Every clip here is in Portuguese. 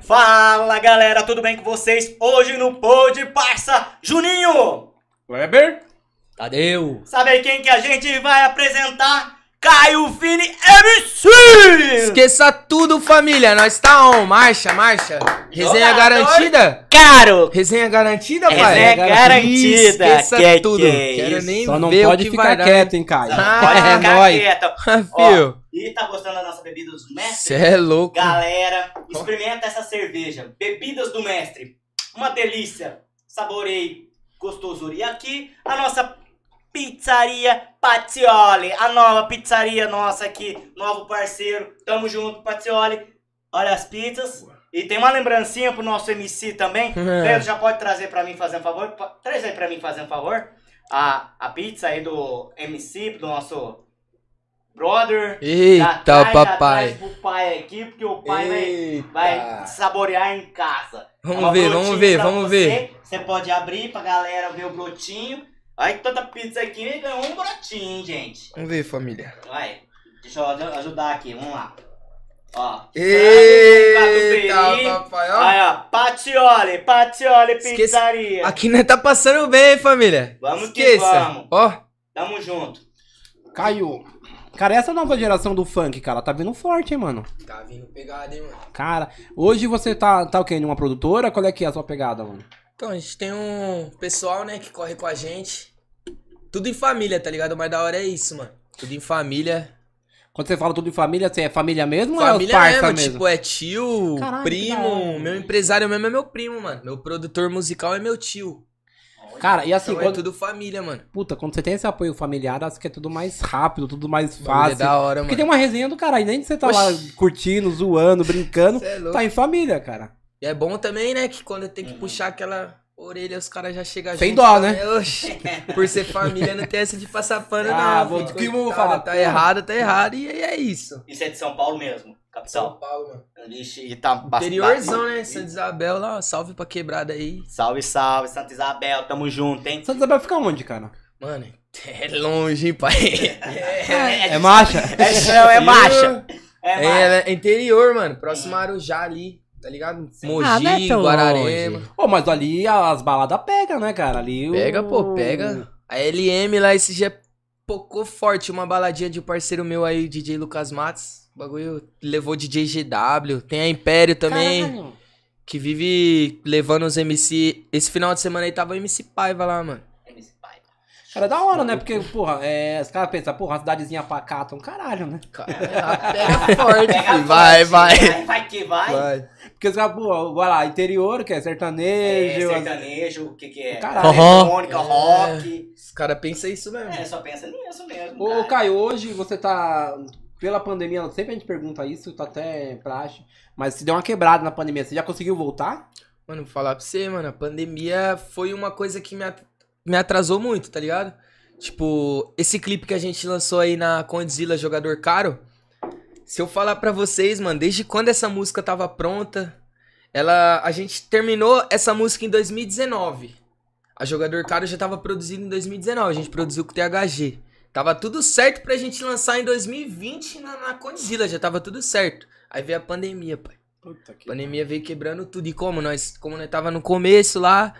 Fala galera, tudo bem com vocês? Hoje no Pod Parça Juninho! Weber? Tadeu! Sabe quem que a gente vai apresentar? Caio Vini MC! Esqueça tudo, família. Nós tá on. Marcha, marcha. Resenha Jogador. garantida? Caro! Resenha garantida, pai? Resenha garantida! Esqueça Que tudo. que é Quero nem Só não ver pode o que vai ficar dar. quieto, hein, Caio? Ah, Pode é ficar nóis. quieto. Ah, Ó, Fio. e tá gostando da nossa bebida do mestre? Cê é louco. Galera, experimenta essa cerveja. Bebidas do mestre. Uma delícia. Saborei. Gostosura. E aqui, a nossa pizzaria Patioli. A nova pizzaria nossa aqui. Novo parceiro. Tamo junto, Patioli. Olha as pizzas. E tem uma lembrancinha pro nosso MC também. É. Pedro, já pode trazer pra mim fazer um favor? Traz aí pra mim fazer um favor. A, a pizza aí do MC, do nosso brother. Eita, traz- já papai. traz pro pai aqui, porque o pai vai, Eita. vai saborear em casa. É Vamos uma ver, vamos ver, vamos você. ver. Você pode abrir pra galera ver o brotinho. Olha que tanta pizza aqui e ganhou um brotinho, hein, gente. Vamos ver, família. Vai, deixa eu aj- ajudar aqui, vamos lá. Ó. Eita, papai, ó. Aí, ó, Patioli, Patioli Esqueça- Pizzaria. Aqui nós tá passando bem, hein, família. Vamos que Esqueça. vamos. Ó, Tamo junto. Caio. Cara, essa nova geração do funk, cara, tá vindo forte, hein, mano? tá vindo pegada, hein, mano. Cara, hoje você tá, tá o quê? Numa produtora? Qual é que é a sua pegada, mano? Então, a gente tem um pessoal, né, que corre com a gente. Tudo em família, tá ligado? O mais da hora é isso, mano. Tudo em família. Quando você fala tudo em família, você é família mesmo ou família é os parça mesmo, mesmo? tipo, é tio, Caralho, primo. Meu empresário mesmo é meu primo, mano. Meu produtor musical é meu tio. Cara, e assim, Então é quando, tudo família, mano. puta, quando você tem esse apoio familiar, acho que é tudo mais rápido, tudo mais É fácil. da hora, Porque mano. tem uma resenha do caralho, nem que você tá lá curtindo, zoando, brincando, é tá em família, cara. E é bom também, né, que quando tem que puxar aquela orelha, os caras já chegam Sem junto dó, também. né? Oxi, por ser família, não tem essa de passar pano, Ah, não. vou- que eu vou falar? Tá errado, tá errado. E é isso. Isso é de São Paulo mesmo, capital. São Paulo, mano. Vixe, e tá bastante- Interiorzão, né? Santa Isabel lá, ó, salve pra quebrada aí. Salve, salve, Santa Isabel, tamo junto, hein? Santa Isabel fica onde, cara? Mano, é longe, hein, pai? É marcha? É chão, é marcha. É É, marcha. é interior, mano. Próximo a Arujá ali, tá ligado? Mogi, Ah, é Guararema. longe. Ô, mas ali as baladas pegam, né, cara? Ali o- Pega, pô, pega. A LM lá, esse dia pocou forte. Uma baladinha de um parceiro meu aí, DJ Lucas Matos. O bagulho levou DJ GW. Tem a Império também, Caralho. que vive levando os MC. Esse final de semana aí tava o MC Paiva lá, mano. MC Pai. Cara, é da hora, né? Porque, porra, é, os caras pensam, porra, uma cidadezinha pacata, um caralho, né? Cara, pega forte, Pega filho. forte, Vai, vai. Vai, vai que vai. Vai. Porque os caras, porra, vai lá, interior, que é É, sertanejo. sertanejo, o que que é? Caralho. Eletrônica, É. rock. Os caras pensam isso mesmo. É, só pensa nisso mesmo. Ô, cara. Caio, hoje você tá. Pela pandemia, sempre a gente pergunta isso, tá até praxe. Mas se deu uma quebrada na pandemia, você já conseguiu voltar? Mano, vou falar pra você, mano, a pandemia foi uma coisa que me atrasou muito, tá ligado? Tipo, esse clipe que a gente lançou aí na Condzilla Jogador Caro, se eu falar pra vocês, mano, desde quando essa música tava pronta, ela a gente terminou essa música em 2019. A Jogador Caro já tava produzindo em 2019, a gente produziu com o THG. Tava tudo certo pra gente lançar em 2020 na, na Condzilla, já tava tudo certo. Aí veio a pandemia, pai. Puta que. Pandemia veio quebrando tudo. E como nós, como nós tava no começo lá,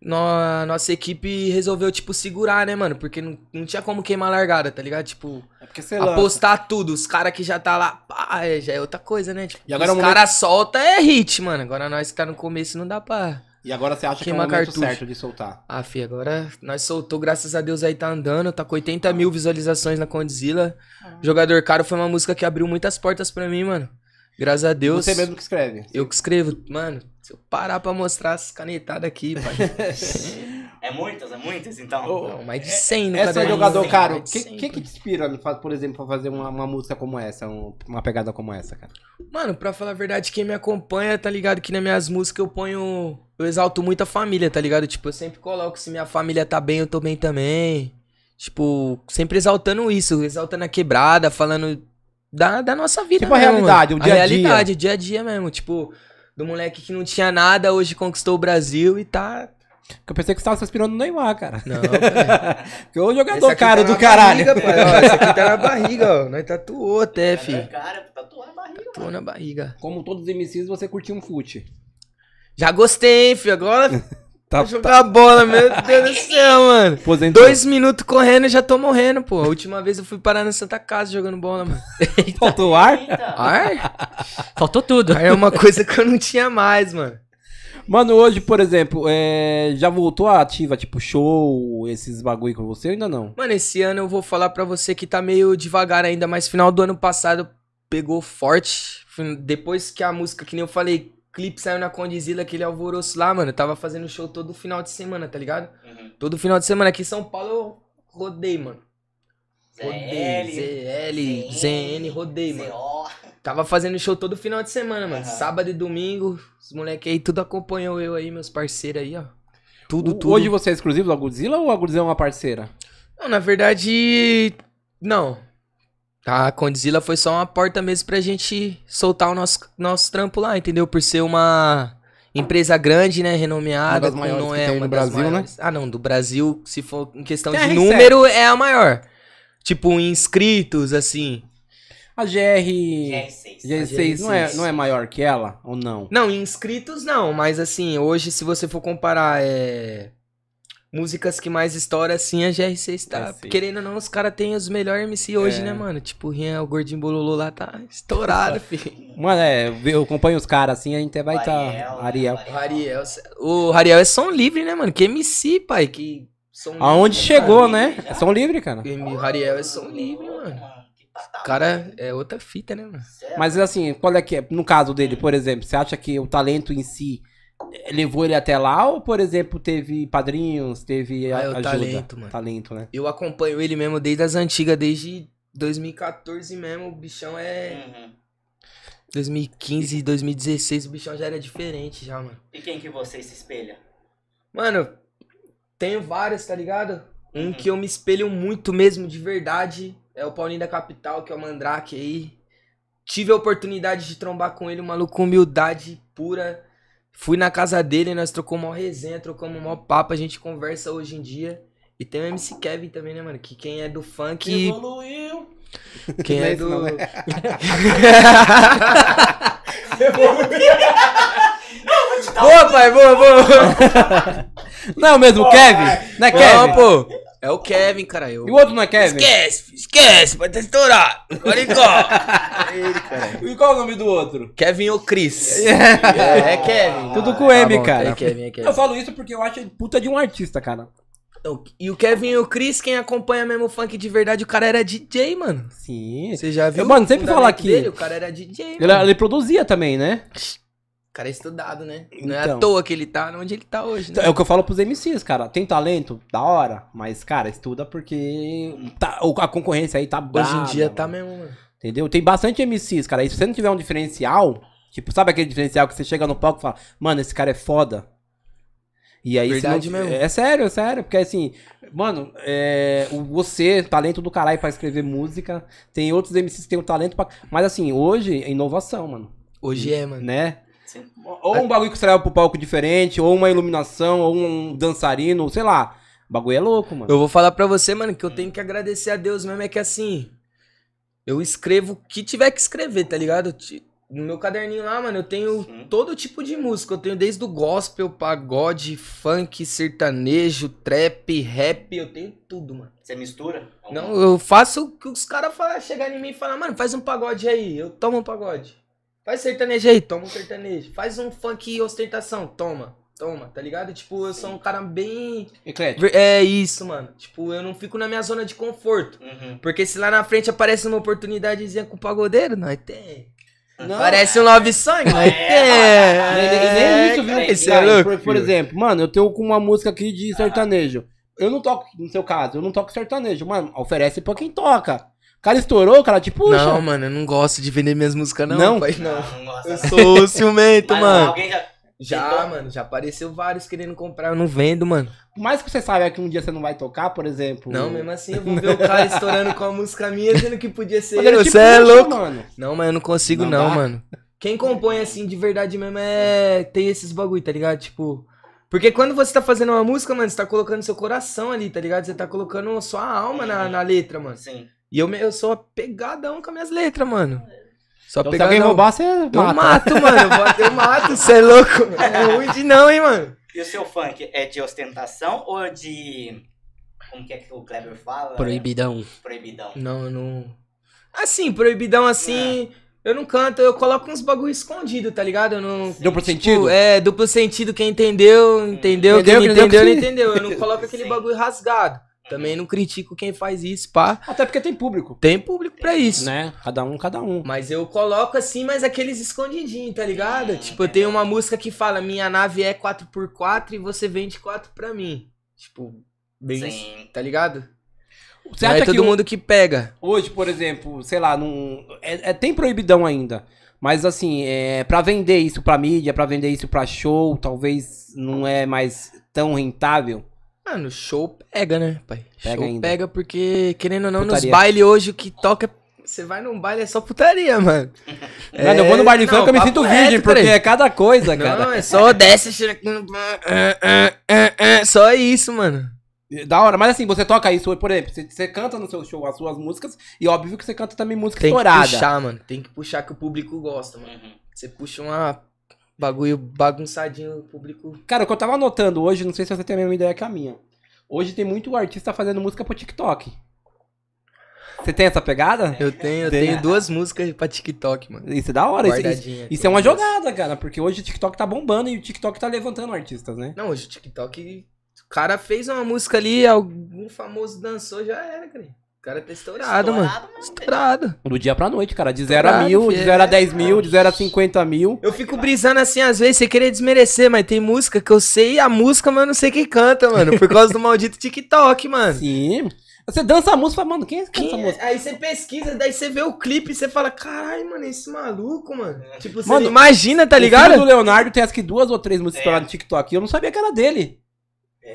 nó- nossa equipe resolveu, tipo, segurar, né, mano? Porque não, não tinha como queimar a largada, tá ligado? Tipo, É lança. apostar tudo. Os caras que já tá lá, pá, é, já é outra coisa, né? Tipo, E agora os é o momento- caras soltam é hit, mano. Agora nós que tá no começo não dá pra. E agora você acha que é o momento cartucho. certo de soltar? Ah, fi, agora nós soltou, graças a Deus aí tá andando, tá com 80 mil visualizações na Condzilla. Jogador Caro foi uma música que abriu muitas portas pra mim, mano. Graças a Deus. Você mesmo que escreve. Eu que escrevo, mano. Se eu parar pra mostrar as canetadas aqui, pai. É muitas, é muitas, então. Ô, Não, mais de 100 no Essa é jogador velho, caro. O que, 100, que que te inspira, por exemplo, pra fazer uma, uma música como essa, um- uma pegada como essa, cara? Mano, pra falar a verdade, quem me acompanha, tá ligado? Que nas minhas músicas eu ponho. Eu exalto muito a família, tá ligado? Tipo, eu sempre coloco se minha família tá bem, eu tô bem também. Tipo, sempre exaltando isso, exaltando a quebrada, falando da, da nossa vida. Tipo a mesmo, realidade, mano. o dia a dia. realidade, o dia a dia mesmo. Tipo, do moleque que não tinha nada, hoje conquistou o Brasil e tá. Porque eu pensei que você tava se inspirando no Neymar, cara. Não, pai. Porque o jogador aqui caro tá do na caralho. Barriga, pai, ó, esse aqui tá na barriga, ó. Nós tatuou até, É, fi. Cara, tatuar a barriga. tatuou na barriga. Como todos os MCs, você curtiu um fute. Já gostei, hein, filho. Agora Tá, jogar bola, meu Deus do céu, mano. Aposentou. Dois minutos correndo e já tô morrendo, pô. A última vez eu fui parar na Santa Casa jogando bola, mano. Faltou ar? Eita. Ar? Faltou tudo. Ar é uma coisa que eu não tinha mais, mano. Mano, hoje, por exemplo, é, já voltou a ativa, tipo, show, esses bagulho com você ou ainda não? Mano, esse ano eu vou falar pra você que tá meio devagar ainda, mas final do ano passado pegou forte. Depois que a música, que nem eu falei, clipe saiu na Condizila, aquele alvoroço lá, mano. Eu tava fazendo show todo final de semana, tá ligado? Uhum. Todo final de semana. Aqui em São Paulo eu rodei, mano. Rodei. ZL, ZN, rodei, mano. Tava fazendo show todo final de semana, mano. Aham. Sábado e domingo. Os moleque aí tudo acompanhou eu aí, meus parceiros aí, ó. Tudo, O- tudo. Hoje você é exclusivo da Godzilla ou a Godzilla é uma parceira? Não, na verdade, não. A Condzilla foi só uma porta mesmo pra gente soltar o nosso, nosso trampo lá, entendeu? Por ser uma empresa grande, né? Renomeada. Uma das com- maiores não que é tem no uma das Brasil, né? Ah, não. Do Brasil, se for em questão Tem de R7. número, é a maior. Tipo, em inscritos, assim. A GR... GR6. G6 não é, não é maior que ela? Ou não? Não, em inscritos não, mas assim, hoje se você for comparar é, músicas que mais estoura, assim, a GR6 tá. É, sim. querendo ou não, os caras têm os melhores MC hoje, É. né, mano? Tipo, o Rian, o Gordinho Bololô lá tá estourado, filho. Mano, é, eu acompanho os caras assim, a gente vai estar... Ariel, Ariel. né? O Ariel, o Ariel é som livre, né, mano? Que MC, pai, que som Aonde livre, chegou, livre né? já. É som livre, cara. O Ariel é som livre, mano. O cara é outra fita, né, mano? É Mas assim, qual é que é? No caso dele, por exemplo, você acha que o talento em si levou ele até lá? Ou, por exemplo, teve padrinhos, teve Ah, a- é o ajuda? talento, mano. Talento, né? Eu acompanho ele mesmo desde as antigas, desde 2014 mesmo. O bichão é. Uhum. 2015, 2016, o bichão já era diferente já, mano. E quem que você se espelha? Mano, tenho vários, tá ligado? Um Uhum. que eu me espelho muito mesmo, de verdade, é o Paulinho da Capital, que é o Mandrake aí. Tive a oportunidade de trombar com ele, um maluco com humildade pura. Fui na casa dele, nós trocamos uma resenha, trocamos um papo, a gente conversa hoje em dia. E tem o MC Kevin também, né, mano? Que quem é do funk. Evoluiu. Quem Não é é do. não, né? boa, pai, boa, boa. Não é o mesmo Kevin? Não é Kevin? Não, pô. É o Kevin, cara. Eu... E o outro não é Kevin? Esquece, esquece, vai ter estourado. Agora igual. E qual é o nome do outro? Kevin ou Chris? É, é Kevin. Tudo com M, bom, cara. É Kevin, é Kevin. Eu falo isso porque eu acho ele puta de um artista, cara. Então, E o Kevin e o Chris, quem acompanha mesmo o funk de verdade, o cara era DJ, mano. Sim. Você já viu? Eu, mano, o sempre fundamento fala que- Dele? O cara era DJ, Ele, mano. ele produzia também, né? O cara é estudado, né? Não é Então. à toa que ele tá onde ele tá hoje, né? É o que eu falo pros MCs, cara. Tem talento? Da hora. Mas, cara, estuda porque tá- o- a concorrência aí tá Hoje brava, em dia tá mano. mesmo, mano. Entendeu? Tem bastante MCs, cara. E se você não tiver um diferencial, tipo, sabe aquele diferencial que você chega no palco e fala, mano, esse cara é foda. E aí, Verdade não- mesmo. É sério, é sério. Porque assim, mano, é, o- você, talento do caralho pra escrever música. Tem outros MCs que tem um talento pra. Mas assim, hoje é inovação, mano. Hoje é, mano. Né? Sim. Ou um bagulho que você pro palco diferente, ou uma iluminação, ou um dançarino, sei lá. O bagulho é louco, mano. Eu vou falar pra você, mano, que eu tenho que agradecer a Deus mesmo, é que assim, eu escrevo o que tiver que escrever, tá ligado? No meu caderninho lá, mano, eu tenho Sim. todo tipo de música. Eu tenho desde o gospel, pagode, funk, sertanejo, trap, rap, eu tenho tudo, mano. Você mistura? Não, eu faço o que os caras falam, chegar em mim e falar, mano, faz um pagode aí, eu tomo um pagode. Faz sertanejo aí, toma um sertanejo. Faz um funk e ostentação, toma, toma, tá ligado? Tipo, eu sou um cara bem Eclético. É isso, mano. Tipo, eu não fico na minha zona de conforto. Uhum. Porque se lá na frente aparece uma oportunidadezinha com o pagodeiro, nós tem. Não. Parece um love song, nós É, tem. Nem, nem- nem isso, viu? é louco, por, por exemplo, mano, eu tenho com uma música aqui de sertanejo. Eu não toco, no seu caso, eu não toco sertanejo. Mano, oferece pra quem toca. O cara estourou, o cara te puxa. Não, mano, eu não gosto de vender minhas músicas, não, Não? pai, não. Não, não gosta. Eu sou ciumento, Mas mano. Alguém já... Já, tentou? mano, já apareceu vários querendo comprar, eu não vendo, mano. Por mais que você saiba que um dia você não vai tocar, por exemplo. Não, mesmo assim eu vou ver o cara estourando com a música minha, dizendo que podia ser Mas Você é puxa, louco. mano. Não, mas eu não consigo Não não, mano. Quem compõe assim de verdade mesmo é tem esses bagulho, tá ligado? Tipo, porque quando você tá fazendo uma música, mano, você tá colocando seu coração ali, tá ligado? Você tá colocando sua alma na, na letra, mano. Sim. E eu, eu sou apegadão com as minhas letras, mano. Só Então, se pegar alguém não. roubar, você Eu mata. mato, mano. Eu bato, eu mato. Você é louco? É ruim de não, hein, mano. E o seu funk é de ostentação ou de. Como que é que o Kleber fala? Proibidão. Proibidão. Não, eu não. Assim, proibidão assim. Eu não canto, eu coloco uns bagulho escondido, tá ligado? Eu não. Duplo Tipo, sentido? é, duplo sentido, quem entendeu, entendeu, Entendeu, quem não quem entendeu, entendeu, não entendeu. Eu não coloco aquele Sim. bagulho rasgado. Também não critico quem faz isso, pá. Até porque tem público. Tem público pra isso. Né? Cada um, cada um. Mas eu coloco assim, mas aqueles escondidinhos, tá ligado? Tipo, eu tenho uma música que fala: Minha nave é 4x4 e você vende 4 pra mim. Tipo, bem. Sim. Tá ligado? Você Não acha é todo que um- mundo que pega. hoje, por exemplo, sei lá, não, é, é- tem proibidão ainda. Mas assim, é, para vender isso pra mídia, pra vender isso pra show, talvez não é mais tão rentável. Mano, show pega, né, pai? Pega show ainda. pega porque, querendo ou não, nos Putaria. bailes hoje o que toca. Você vai num baile é só putaria, mano. Mano, eu vou no baile não, funk, eu me sinto reto, virgem, porque é cada coisa, cara. Não, é só desce, é, é, é, é, Só isso, mano. Da hora, mas assim, você toca isso, por exemplo, você, você canta no seu show as suas músicas, e óbvio que você canta também música Tem que estourada. puxar, mano. Tem que puxar que o público gosta, mano. Uhum. Você puxa uma bagulho bagunçadinho, público. Cara, o que eu tava notando hoje, não sei se você tem a mesma ideia que a minha. Hoje tem muito artista fazendo música pro TikTok. Você tem essa pegada? Eu tenho, eu Tem. tenho duas músicas pra TikTok, mano. Isso é da hora. Isso, isso, isso é uma jogada, cara, porque hoje o TikTok tá bombando e o TikTok tá levantando artistas, né? Não, hoje o TikTok. O cara fez uma música ali, algum famoso dançou, já era, cara. O cara tá estourado, mano. Estourado, mano. Estourado. Do dia pra noite, cara. De 0 a mil, de fi, 0 a é. 10 mil, de 0 a 50 mil. Eu fico brisando assim, às vezes, sem querer desmerecer, mas tem música que eu sei a música, mas eu não sei quem canta, mano. Por causa do maldito TikTok, mano. Sim. Você dança a música e fala, mano, quem é que canta essa Quem é? música? Aí você pesquisa, daí você vê o clipe e você fala, caralho, mano, esse maluco, mano. Tipo, você Mano, imagina, tá O ligado? filho do Leonardo tem acho que duas ou três músicas É. estouradas no TikTok. e Eu não sabia que era dele.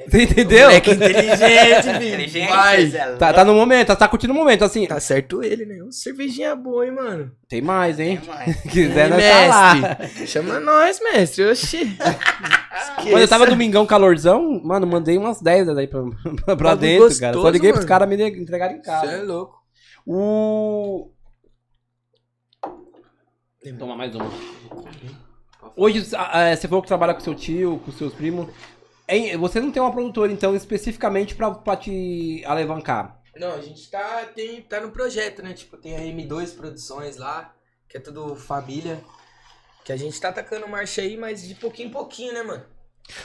Você entendeu? Moleque inteligente, filho. Inteligente, Vai. Tá, tá no momento, tá, tá curtindo o momento, assim. Tá certo ele, né? Uma cervejinha boa, hein, mano. Tem mais, hein? Tem mais. Se quiser, nós tá lá. Chama nós, mestre. Oxi. Quando eu tava domingão calorzão, mano, mandei umas 10 daí pra, pra Bagulho dentro, gostoso, cara. Só liguei pros caras me entregarem em Você é casa. louco. O. Toma mais uma. Hoje, ah, ah, você falou que trabalha com seu tio, com seus primos. Hein, Você não tem uma produtora, então, especificamente pra, pra te alavancar. Não, a gente tá, tem, tá no projeto, né? Tipo, tem a M2 Produções lá, que é tudo família. Que a gente tá atacando marcha aí, mas de pouquinho em pouquinho, né, mano?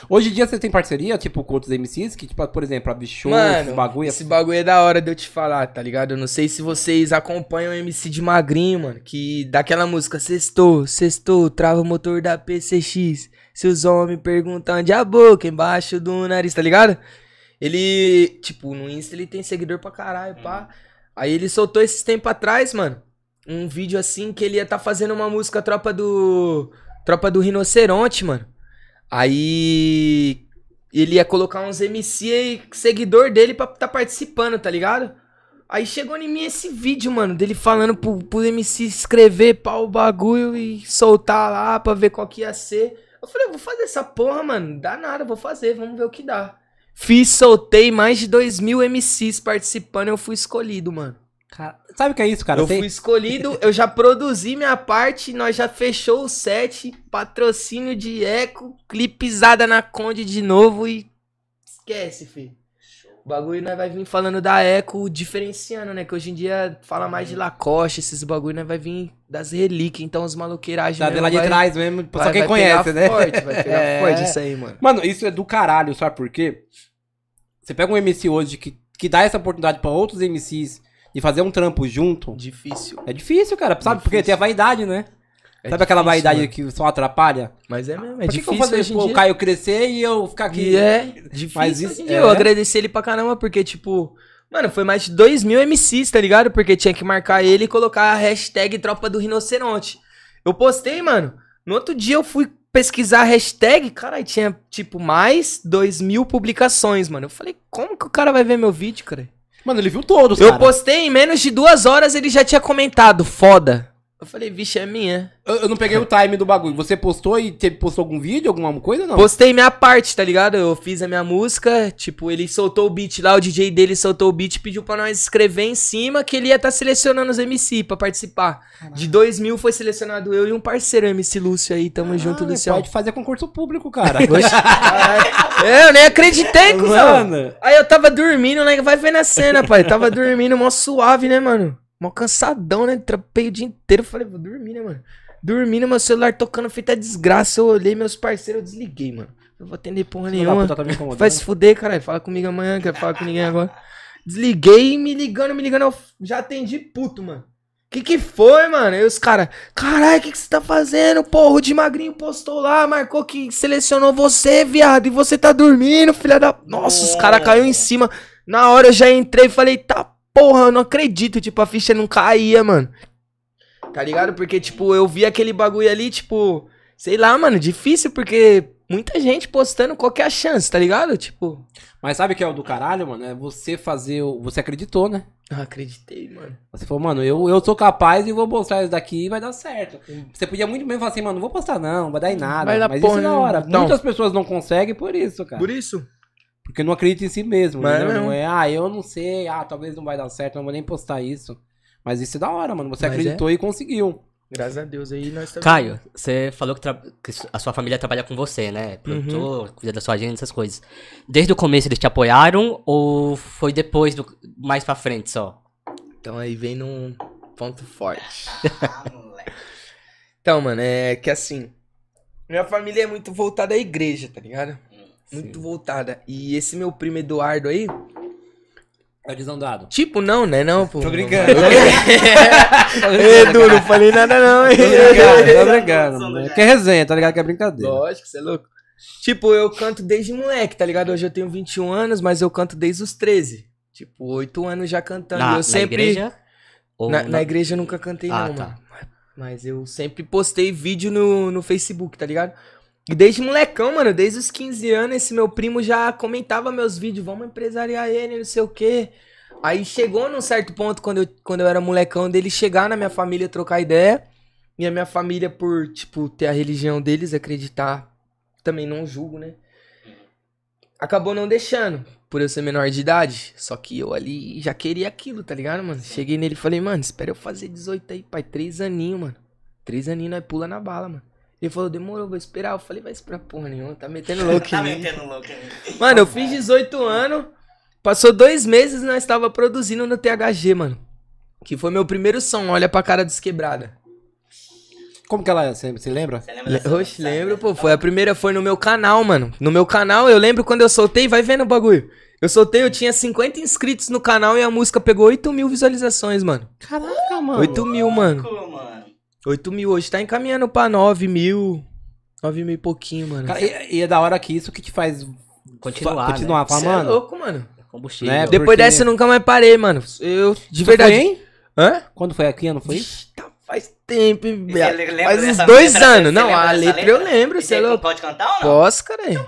Hoje em dia você tem parceria, tipo, com outros MCs, que, tipo, por exemplo, a Bichou, Mano, esse bagulho. esse bagulho é da hora de eu te falar, tá ligado? Eu não sei se vocês acompanham o MC de Magrinho, mano, que daquela música Sextou, Sextou, trava o motor da PCX. Se os homens perguntam onde a boca, embaixo do nariz, tá ligado? Ele, tipo, no Insta ele tem seguidor pra caralho, pá. Aí ele soltou esses tempos atrás, mano, um vídeo assim que ele ia tá fazendo uma música Tropa do... Tropa do Rinoceronte, mano. Aí ele ia colocar uns MC e seguidor dele pra tá participando, tá ligado? Aí chegou em mim esse vídeo, mano, dele falando pro, pro MC escrever pau o bagulho e soltar lá pra ver qual que ia ser. Eu falei, eu vou fazer essa porra, mano. Dá nada, vou fazer, vamos ver o que dá. Fiz, soltei mais de 2 mil MCs participando, eu fui escolhido, mano. Cara, sabe o que é isso, cara? eu Tem- fui escolhido, eu já produzi minha parte, nós já fechou o set, patrocínio de eco, clipizada na Conde de novo e esquece, filho. O bagulho nós vai vir falando da eco, diferenciando, né? Que hoje em dia fala mais de Lacoste, esses bagulho nós vai vir das relíquias, então os maloqueiragens Tá de lá de vai- trás mesmo, vai- só quem vai conhece, pegar né? Forte, vai pegar É. forte isso aí, mano. Mano, isso é do caralho, sabe por quê? Você pega um MC hoje que, que dá essa oportunidade pra outros MCs de fazer um trampo junto. Difícil. É difícil, cara. Sabe? Difícil. Tem a vaidade, né? É sabe aquela difícil, vaidade mano. que só atrapalha? Mas é mesmo, é Por que, que difícil eu vou fazer pô, o Caio crescer e eu ficar aqui? E é difícil. Mas isso- é. Eu agradeci ele pra caramba, porque, tipo, mano, foi mais de 2 mil MCs, tá ligado? Porque tinha que marcar ele e colocar a hashtag Tropa do Rinoceronte. Eu postei, mano. No outro dia eu fui pesquisar a hashtag, cara, tinha, tipo, mais 2 mil publicações, mano. Eu falei, como que o cara vai ver meu vídeo, cara? Mano, ele viu todos, Eu cara. postei em menos de duas horas, ele já tinha comentado, foda. Eu falei, vixe, é minha. Eu, eu não peguei o time do bagulho. Você postou e te, postou algum vídeo, alguma coisa não? Postei minha parte, tá ligado? Eu fiz a minha música, tipo, ele soltou o beat lá, o DJ dele soltou o beat, pediu pra nós escrever em cima que ele ia estar selecionando os MC pra participar. De 2000 foi selecionado eu e um parceiro, MC Lúcio aí, tamo junto, Ah, Luciano. Pode fazer concurso público, cara. Caralho. é, eu nem acreditei, cuzão. Mano. Aí eu tava dormindo, né? Vai ver na cena, pai. Tava dormindo, mó suave, né, mano? Mó cansadão, né? Trapei o dia inteiro. Falei, vou dormir, né, mano? Dormindo, meu celular tocando feita desgraça. Eu olhei meus parceiros, eu desliguei, mano. Eu vou atender porra nenhuma. tá. Vai se fuder, caralho. Fala comigo amanhã, quer falar com ninguém agora. Desliguei, me ligando, me ligando. Eu já atendi puto, mano. Que que foi, mano? Aí os caras, caralho, o que que você tá fazendo? Porra, o de magrinho postou lá, marcou que selecionou você, viado, e você tá dormindo, filha da. Nossa, os caras caiu em cima. Na hora eu já entrei e falei, tá porra, eu não acredito. Tipo, a ficha não caía, mano. Tá ligado? Porque, tipo, eu vi aquele bagulho ali, tipo, sei lá, mano, difícil, porque muita gente postando qualquer chance, tá ligado? Tipo. Mas sabe o que é o do caralho, mano? É você fazer. o- Você acreditou, né? Não acreditei, mano. Você falou, mano, eu, eu sou capaz e vou mostrar isso daqui e vai dar certo. Você podia muito bem falar assim, mano, não vou postar não, não vai dar em nada. Vai dar Mas porra isso é da nenhuma. hora. Não. Muitas pessoas não conseguem por isso, cara. Por isso? Porque não acredita em si mesmo, Mas entendeu? não. Não é, ah, eu não sei, ah, talvez não vai dar certo, não vou nem postar isso. Mas isso é da hora, mano. Você Mas acreditou e conseguiu. Graças a Deus aí nós estamos. Caio, você falou que, tra- que a sua família trabalha com você, né? Uhum. Produtor, cuida da sua agenda, essas coisas. Desde o começo eles te apoiaram ou foi depois, do, mais pra frente só? Então aí vem num ponto forte. Ah, moleque. Então, mano, é que assim. Minha família é muito voltada à igreja, tá ligado? Muito voltada. E esse meu primo Eduardo aí. É desandado. Tipo, não, né? Não, pô. Tô brincando. Edu, não falei nada não, hein? Tô brincando, tô brincando. mano. Que é resenha, tá ligado? Que é brincadeira. Lógico, você é louco. Tipo, eu canto desde moleque, tá ligado? Hoje eu tenho 21 anos, mas eu canto desde os 13. Tipo, 8 anos já cantando. Na, eu na sempre. igreja? Ou Na, na igreja eu nunca cantei, Ah, não, tá. mano. Mas eu sempre postei vídeo no, no Facebook, tá ligado? E desde molecão, mano, desde os 15 anos, esse meu primo já comentava meus vídeos, vamos empresariar ele, não sei o quê. Aí chegou num certo ponto, quando eu, quando eu era molecão, dele chegar na minha família trocar ideia. E a minha família, por, tipo, ter a religião deles, acreditar, também não julgo, né? Acabou não deixando, por eu ser menor de idade. Só que eu ali já queria aquilo, tá ligado, mano? Cheguei nele e falei, mano, espera eu fazer 18 aí, pai. Três aninhos, mano. Três aninhos, nós pula na bala, mano. Ele falou, demorou, vou esperar. Eu falei, vai esperar porra nenhuma, tá metendo louco em Tá mim. metendo louco. Mano, eu fiz 18 anos. Passou dois meses e nós tava produzindo no THG, mano. Que foi meu primeiro som, olha pra cara dos quebrada. Como que ela é? Você, lembra? Você lembra Le dessa Oxe, lembro, pô. Foi a primeira, foi no meu canal, mano. No meu canal, eu lembro quando eu soltei, vai vendo o bagulho. Eu soltei, eu tinha 50 inscritos no canal e a música pegou 8 mil visualizações, mano. Caraca, mano. 8 mil, mano. Louco, mano. 8 mil hoje. Tá encaminhando pra 9 mil. 9 mil e pouquinho, mano. Cara, e, e é da hora que isso que te faz Continuar, fa- continuar. Cê Fala, é mano. louco, mano. Combustível. Né, Depois porque- dessa eu nunca mais parei, mano. Eu, de Você verdade. Foi, hein? Hã? Quando foi aqui, não foi? Vixe, tá, faz tempo, hein, lembra Faz uns dois letra? anos. Não, a dessa letra eu lembro, E você é aí, louco. Pode cantar ou não? Posso, cara. irmão.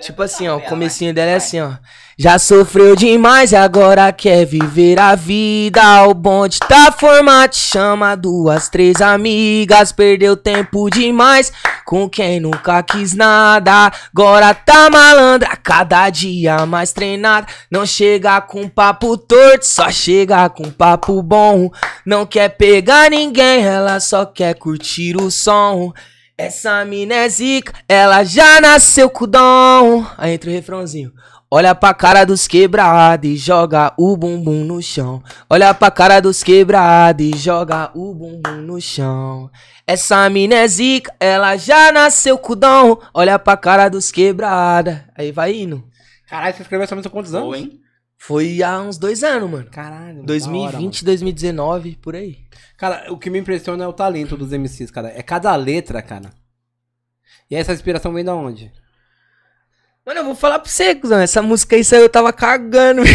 Tipo assim, ó, o comecinho dela é assim, ó. Já sofreu demais e agora quer viver a vida. O bonde tá formado, chama duas, três amigas. Perdeu tempo demais com quem nunca quis nada. Agora tá malandra, cada dia mais treinada. Não chega com papo torto, só chega com papo bom. Não quer pegar ninguém, ela só quer curtir o som. Essa mina é zica, ela já nasceu com o dom. Aí entra o refrãozinho. Olha pra cara dos quebrados e joga o bumbum no chão. Olha pra cara dos quebrados e joga o bumbum no chão. Essa mina é zica, ela já nasceu com o dom. Olha pra cara dos quebrados. Aí vai indo. Caralho, você escreveu essa música há quantos anos? Boa, hein? Foi há uns dois anos, mano. Caralho. da hora, 2020, 2019, por aí. Cara, o que me impressiona é o talento dos MCs, cara. É cada letra, cara. E essa inspiração vem da onde? Mano, eu vou falar pra você, cuzão. Essa música aí saiu, eu tava cagando.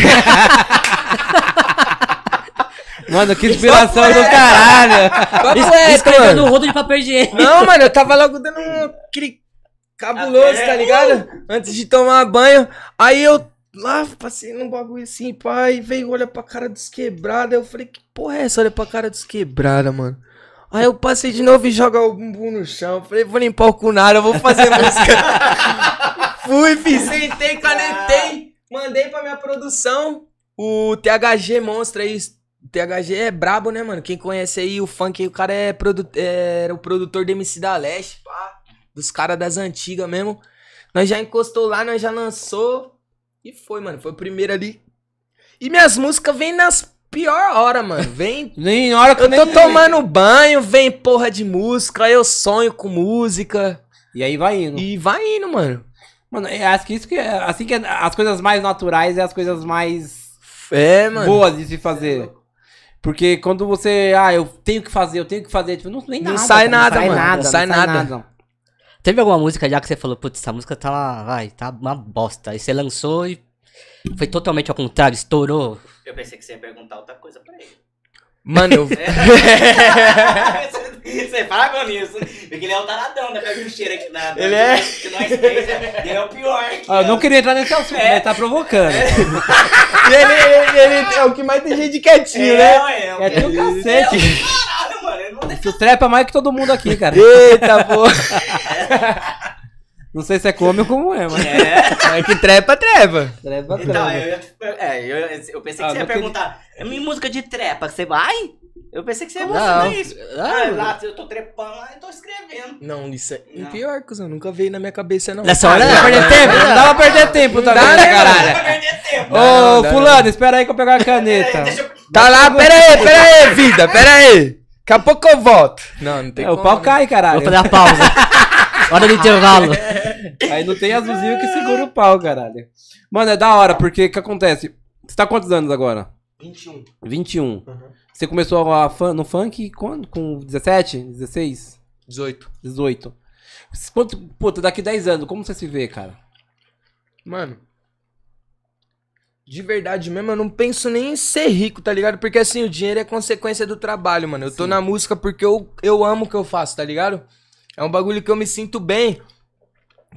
Mano, que inspiração do caralho! Papo Es- reto, Escreveu mano. no rodo de papel higiênico. Não, mano, eu tava logo dando um aquele cabuloso, tá ligado? Antes de tomar banho. Aí eu lá passei num bagulho assim, pai, veio olha pra cara dos quebrada. Eu falei, que porra é essa? Olha pra cara dos quebrada, mano. Aí eu passei de novo e joga o bumbum no chão. Falei, vou limpar o cu nada, eu vou fazer música. Fui, fiz, sentei, canetei, mandei pra minha produção. O THG Monstro aí. THG é brabo, né, mano? Quem conhece aí o funk, o cara é, produ é o produtor do MC da Leste, pá. Dos caras das antigas mesmo. Nós já encostou lá, nós já lançou. E foi, mano. Foi o primeiro ali. E minhas músicas vêm nas pior hora, mano. Vem. Nem na hora que Eu tô nem- tomando banho, vem porra de música, eu sonho com música. E aí vai indo. E vai indo, mano. Mano, é acho que isso que é. Assim que é- as coisas mais naturais é as coisas mais É, mano. boas de se fazer. Porque quando você. Ah, eu tenho que fazer, eu tenho que fazer. Tipo, não, nem Não nada, sai cara, nada, mano, não sai nada. Teve alguma música já que você falou, putz, essa música tá, vai, tá uma bosta. Aí você lançou e foi totalmente ao contrário, estourou. Eu pensei que você ia perguntar outra coisa pra ele. Mano, eu. Você fala com isso. Porque ele é o taradão, né? Pega o cheiro aqui na. Ele é? Que nós três, é- ele é o pior aqui. Ah, eu não queria entrar nesse assunto, É. mas tá provocando. ele, ele, ele é o que mais tem gente quietinho, É, né? ué, É tu é cacete. Caralho, mano. Ele Tu trepa mais que todo mundo aqui, cara. Eita, porra. Não sei se é como ou como é, mas. É. É que trepa, trepa. Trepa, Então, trepa. eu, per- é, eu, eu pensei que Ah, você ia não perguntar. É minha música de trepa, você vai? Eu pensei que você ia Não. mostrar isso. Ah, Não. lá, eu tô trepando lá e tô escrevendo. Não, isso é. Não. Pior, cuzão. Nunca veio na minha cabeça, não. Nessa Ah, hora não dá pra perder tempo? Não dá pra perder tempo também, dá, né, caralho? Não vai perder tempo. Ô, Não, não, fulano, espera aí que eu pegar a caneta. É. Tá lá, pera aí, pera aí, vida, pera aí. Daqui a pouco eu volto. Não, não tem É, o como, pau né? cai, caralho. Vou fazer a pausa. Hora do intervalo. Aí não tem azulzinho que segura o pau, caralho. Mano, é da hora, porque o que acontece? Você tá quantos anos agora? 21. 21. Uhum. Você começou a fun- no funk quando? Com 17? 16? 18. 18. Quanto, puta, daqui 10 anos, como você se vê, cara? Mano. De verdade mesmo, eu não penso nem em ser rico, tá ligado? Porque assim, o dinheiro é consequência do trabalho, mano. Eu tô Sim. na música porque eu, eu amo o que eu faço, tá ligado? É um bagulho que eu me sinto bem.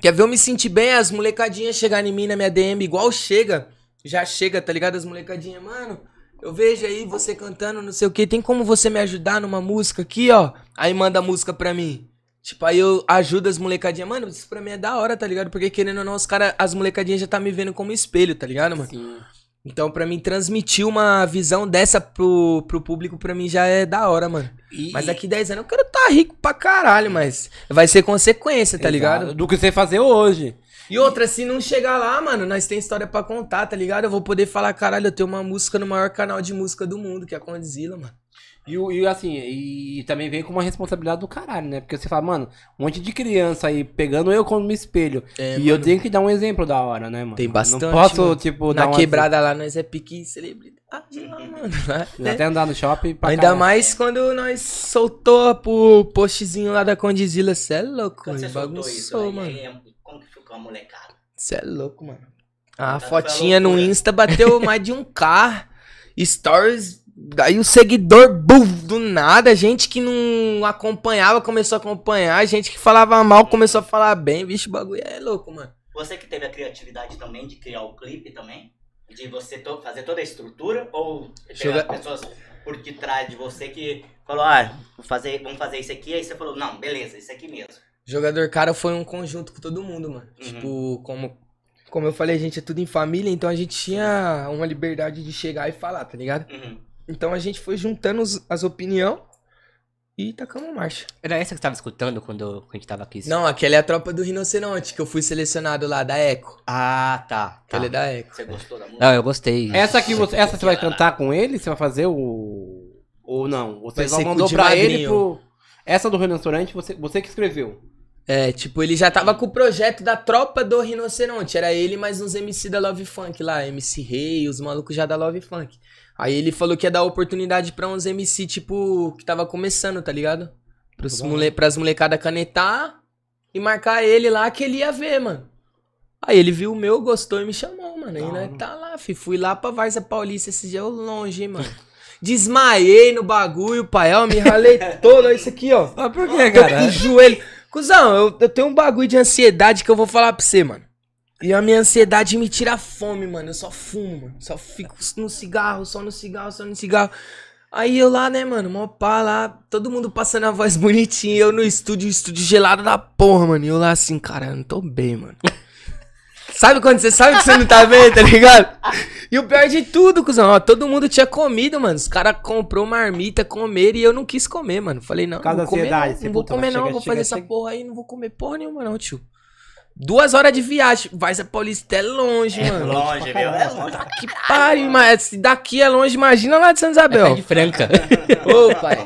Quer ver eu me sentir bem? As molecadinhas chegarem em mim na minha DM, igual chega. Já chega, tá ligado? As molecadinhas, mano. Eu vejo aí você cantando, não sei o que. Tem como você me ajudar numa música aqui, ó? Aí manda a música pra mim. Tipo, aí eu ajudo as molecadinhas. Mano, isso pra mim é da hora, tá ligado? Porque querendo ou não, os cara, as molecadinhas já tá me vendo como espelho, tá ligado, mano? Sim. Então, pra mim, transmitir uma visão dessa pro, pro público, pra mim, já é da hora, mano. E- Mas daqui 10 anos eu quero tá rico pra caralho, mas vai ser consequência, tá Exato, ligado? Do que você fazer hoje. E outra, se não chegar lá, mano, nós tem história pra contar, tá ligado? Eu vou poder falar, caralho, eu tenho uma música no maior canal de música do mundo, que é a Condzilla, mano. E, e assim, e também vem com uma responsabilidade do caralho, né? Porque você fala, mano, um monte de criança aí pegando eu como espelho. É, e eu mano. tenho que dar um exemplo da hora, né, mano? Tem bastante, Não posso, mano. tipo, dar Na uma- quebrada lá, nós é pique celebridade lá, mano. Até andar no shopping pra Ainda caralho. mais quando nós soltou pro postzinho lá da Condzilla. Cê é louco, Quando você mano. isso, Bagunçou, mano. aí, como que ficou a molecada? Cê é louco, mano. A Tá fotinha loucura. no Insta bateu mais de um K. Stories. Daí o seguidor, buf, do nada. Gente que não acompanhava começou a acompanhar. Gente que falava mal começou a falar bem. Vixe, o bagulho é louco, mano. Você que teve a criatividade também de criar o clipe também? De você to- fazer toda a estrutura? Ou Joga- pegar pessoas por detrás de você que falou, ah, vou fazer, vamos fazer isso aqui, aí você falou, não, beleza, isso aqui mesmo. Jogador Cara foi um conjunto com todo mundo, mano. Uhum. Tipo, como, como eu falei, a gente é tudo em família, então a gente tinha uma liberdade de chegar e falar, tá ligado? Uhum. Então a gente foi juntando os- as opiniões e tacamos marcha. Era essa que você tava escutando quando a gente tava aqui? Não, aquela é a tropa do rinoceronte, que eu fui selecionado lá, da Eco. Ah, tá. tá. Aquela é da Eco. Você gostou da música? Não, eu gostei. Essa aqui, você, essa você vai cantar com ele? Você vai fazer o... Ou não? Você só mandou pra ele madrinho. pro... Essa do restaurante, você, você que escreveu. É, tipo, ele já tava com o projeto da tropa do rinoceronte. Era ele mais uns MC da Love Funk lá, MC Rei, os malucos já da Love Funk. Aí ele falou que ia dar oportunidade pra uns MC, tipo, que tava começando, tá ligado? Pros mole pras molecadas canetar e marcar ele lá que ele ia ver, mano. Aí ele viu o meu, gostou e me chamou, mano. Aí nós tá lá, fi. Fui lá pra Varza Paulista esse dia eu longe, hein, mano. Desmaiei no bagulho, pai. Ó, me ralei todo. Isso aqui, ó. Ah, por que, Tô com o joelho. Cusão, eu, eu tenho um bagulho de ansiedade que eu vou falar pra você, mano. E a minha ansiedade me tira a fome, mano. Eu só fumo, mano. Só fico no cigarro, só no cigarro, só no cigarro. Aí eu lá, né, mano, mó pá lá, todo mundo passando a voz bonitinha, eu no estúdio, estúdio gelado da porra, mano. E eu lá assim, cara, eu não tô bem, mano. sabe quando você sabe que você não tá bem, tá ligado? E o pior de tudo, cuzão, ó, todo mundo tinha comido, mano. Os caras comprou marmita, comer e eu não quis comer, mano. Falei, não, causa não vou comer, não, não vou comer não, chegar, vou chega, fazer essa chega. porra aí, não vou comer porra nenhuma não, tio. Duas horas de viagem, Varza Paulista é longe, É mano. longe, viu? É longe. Que pariu, mas se daqui é longe, imagina lá de Santa É Isabel. de franca. Ô, pai.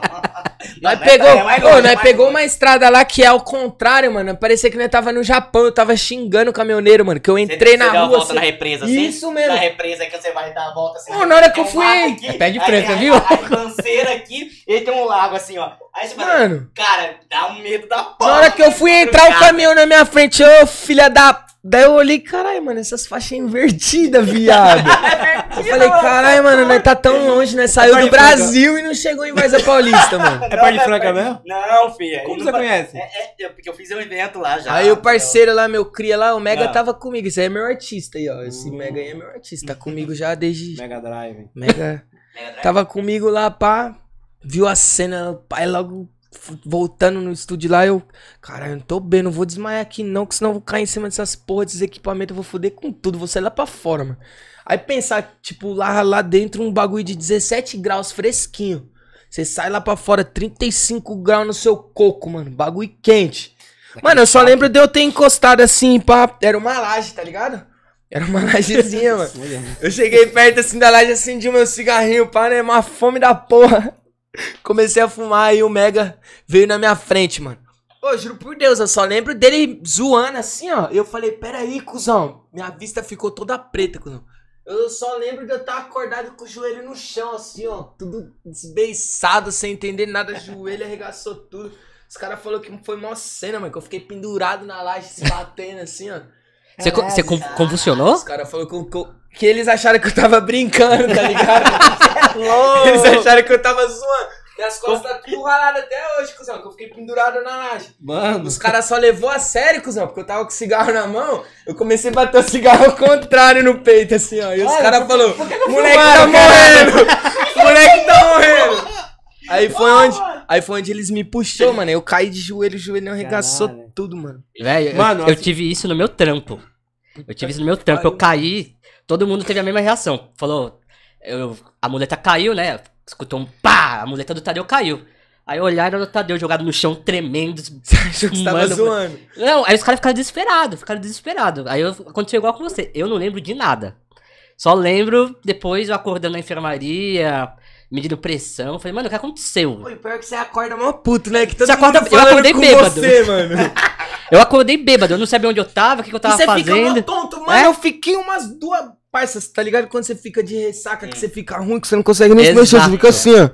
Não, Nós não é- pegou, é mais ô, longe, é nós mais pegou longe. uma estrada lá que é ao contrário, mano. Parecia que nós tava no Japão, eu tava xingando o caminhoneiro, mano. Que eu entrei você na deu a rua. volta na represa, assim? Isso mesmo. Na represa que você vai dar a volta assim. Pô, na hora que eu fui- É pé de aí franca, tem a- viu? A, aqui e tem um lago assim, ó. Aí você fala, Mano, cara, dá um medo da porra. na hora que eu fui entrar, o caminhão na minha frente, ô filha da. Daí eu olhei, caralho, mano, essas faixas invertidas, viado. Eu falei, caralho, mano, nós tá tão longe, nós saiu perto do de Franca. Brasil e não chegou em Varza Paulista, mano. É perto de Franca mesmo? Não, filha. Como você não- conhece? É, é, porque eu fiz um evento lá já. Aí o parceiro lá, meu cria lá, o Mega Ah. tava comigo. Esse aí é meu artista aí, ó. Esse Mega aí é meu artista. Tá comigo já desde. Mega Drive. Mega. Mega Drive. Tava comigo lá, pá. Viu a cena, o pai logo voltando no estúdio lá. Eu, caralho, eu não tô bem, não vou desmaiar aqui não, que senão eu vou cair em cima dessas porra desses equipamentos, eu vou foder com tudo, vou sair lá pra fora, mano. Aí pensar, tipo, lá, lá dentro um bagulho de 17 graus fresquinho. Você sai lá pra fora, 35 graus no seu coco, mano. Bagulho quente. Mano, eu só lembro de eu ter encostado assim, pá. Era uma laje, tá ligado? Era uma lajezinha, mano. Eu cheguei perto assim da laje, acendi o meu cigarrinho, pá, né? Uma fome da porra. Comecei a fumar e o Mega veio na minha frente, mano. Ô, juro por Deus, eu só lembro dele zoando assim, ó. Eu falei, peraí, cuzão. Minha vista ficou toda preta, cuzão. Eu só lembro de eu estar acordado com o joelho no chão, assim, ó. Tudo desbeiçado, sem entender nada. Joelho arregaçou tudo. Os caras falaram que foi mó cena, mano. Que eu fiquei pendurado na laje, se batendo assim, ó. Você, você con- convulsionou? Os caras falaram que, eu- que eles acharam que eu tava brincando, tá ligado? eles acharam que eu tava zoando. Minhas costas tá tudo ralado até hoje, cuzão, que eu fiquei pendurado na laje. Mano, Os caras só levou a sério, cuzão, porque eu tava com cigarro na mão, eu comecei a bater o cigarro ao contrário no peito, assim, ó. E os caras falaram, moleque tá morrendo! moleque tá morrendo! Aí foi onde, aí foi onde eles me puxou, mano. Eu caí de joelho, o joelho arregaçou Caralho. tudo, mano. Velho, eu- Mano, eu, assim- tive isso no meu trampo. Eu tive isso no meu trampo. Eu caí, todo mundo teve a mesma reação. Falou, eu- a muleta caiu, né? Escutou um pá, a muleta do Tadeu caiu. Aí olharam o Tadeu jogado no chão, tremendo. Você achou que você tava zoando? Não, aí os caras ficaram desesperados, ficaram desesperados. Aí eu, aconteceu igual com você. Eu não lembro de nada. Só lembro depois eu acordando na enfermaria, medindo pressão. Falei, mano, o que aconteceu? Pô, pior que você acorda mó puto, né? Que todo Você acorda- eu acordei com bêbado. você, mano. Eu acordei bêbado, eu não sabia onde eu tava, o que, que eu E tava você fica mó fazendo. tonto, mano. É? Eu fiquei umas duas parças, tá ligado? Quando você fica de ressaca, que você fica ruim, que você não consegue nem se mexer, você fica assim, ó.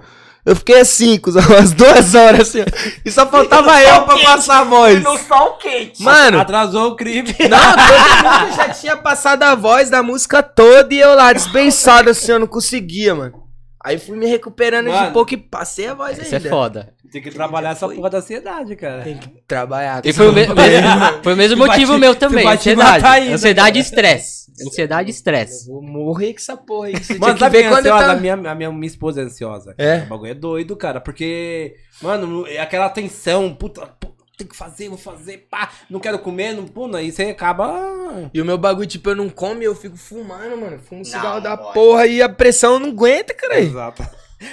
Eu fiquei assim, cuzão, umas duas horas assim, ó. E só faltava eu pra passar a voz. No sol quente. Mano, atrasou o crime. não, todo mundo já tinha passado a voz da música toda e eu lá, desbençado assim, eu não conseguia, mano. Aí fui me recuperando de Mano, pouco e passei a voz Isso é ainda. foda. Tem que trabalhar essa porra da ansiedade, cara. Tem que trabalhar. E foi o, me- mesmo, foi o mesmo motivo meu também. Ansiedade. ainda, Ansiedade e estresse. Ansiedade e estresse. Eu vou morrer com essa porra aí. Você Mano, sabe ver é quando ansiosa? tava... A, minha, a minha, minha esposa é ansiosa. É? O bagulho é doido, cara. Porque, mano, é aquela tensão, puta, puta, tem que fazer, vou fazer, pá, não quero comer, não, pô, aí você acaba. E o meu bagulho, tipo, eu não como e eu fico fumando, mano. Fumo cigarro da boy. porra e a pressão não aguenta, cara. Exato.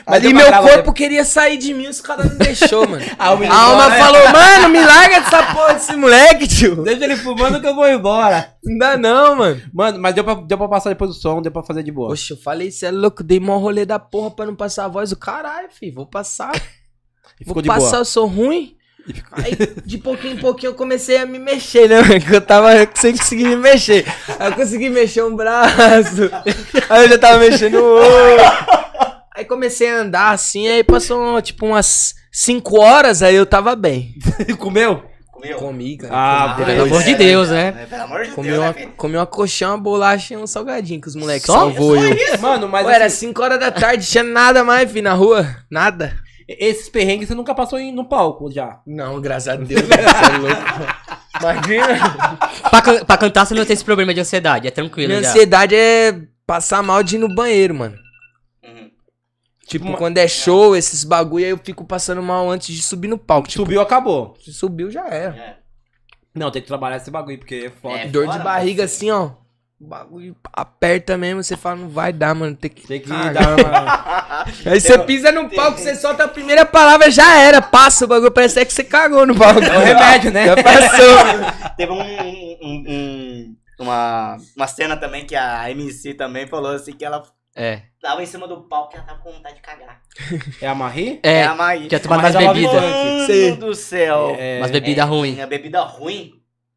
Ali deu meu corpo queria sair de mim, os caras não deixou, mano. A alma, A alma né? falou, mano, me larga dessa porra desse moleque, tio. Deixa ele fumando que eu vou embora. Não dá não, mano. Mano, mas deu pra, deu pra passar depois do som, deu pra fazer de boa. Oxe, eu falei, cê é louco, dei mó rolê da porra pra não passar a voz do caralho, filho. Vou passar. E Vou passar, boa. eu sou ruim. Aí, de pouquinho em pouquinho, eu comecei a me mexer, né, mano? Que eu tava sem conseguir me mexer. Aí eu consegui mexer um braço. Aí eu já tava mexendo o outro. Aí comecei a andar assim, aí passou, tipo, umas 5 horas, aí eu tava bem. Comeu? Comeu? Comi, cara. Ah, Comi Pelo amor de Deus, né? É, pelo amor de Comi Deus, uma, né, comi uma coxinha, uma bolacha e um salgadinho que os moleques Só? salvou eu. Mano, mas Pô, era assim, 5 horas da tarde, tinha nada mais, filho, na rua. Nada. Esses perrengues você nunca passou em- no palco já. Não, graças a Deus, você é louco. Imagina. Pra, can- pra cantar você não tem esse problema de ansiedade, é tranquilo Minha já. ansiedade é passar mal de ir no banheiro, mano. Uhum. Tipo, Uma- quando é show, esses bagulho, aí eu fico passando mal antes de subir no palco. Tipo, Subiu, acabou. se subiu, já era. É. Não, tem que trabalhar esse bagulho, porque é foda. É. Dor fora, de barriga mas- assim, ó. O bagulho aperta mesmo, você fala, não vai dar, mano. Tem que. Tem que cagar, dar mano. Aí você pisa no palco, você solta a primeira palavra, já era. Passa o bagulho, parece até que você cagou no palco. É o remédio, né? Já passou. Teve um, um- um- uma, uma cena também que a MC também falou assim que ela É. tava em cima do palco e ela tava com vontade de cagar. É a Marie? É, a Maí. quer tomar Mas mais ela bebida. falou- Sei. Mano do céu. É, Umas bebidas É, ruins. Tinha bebida ruim.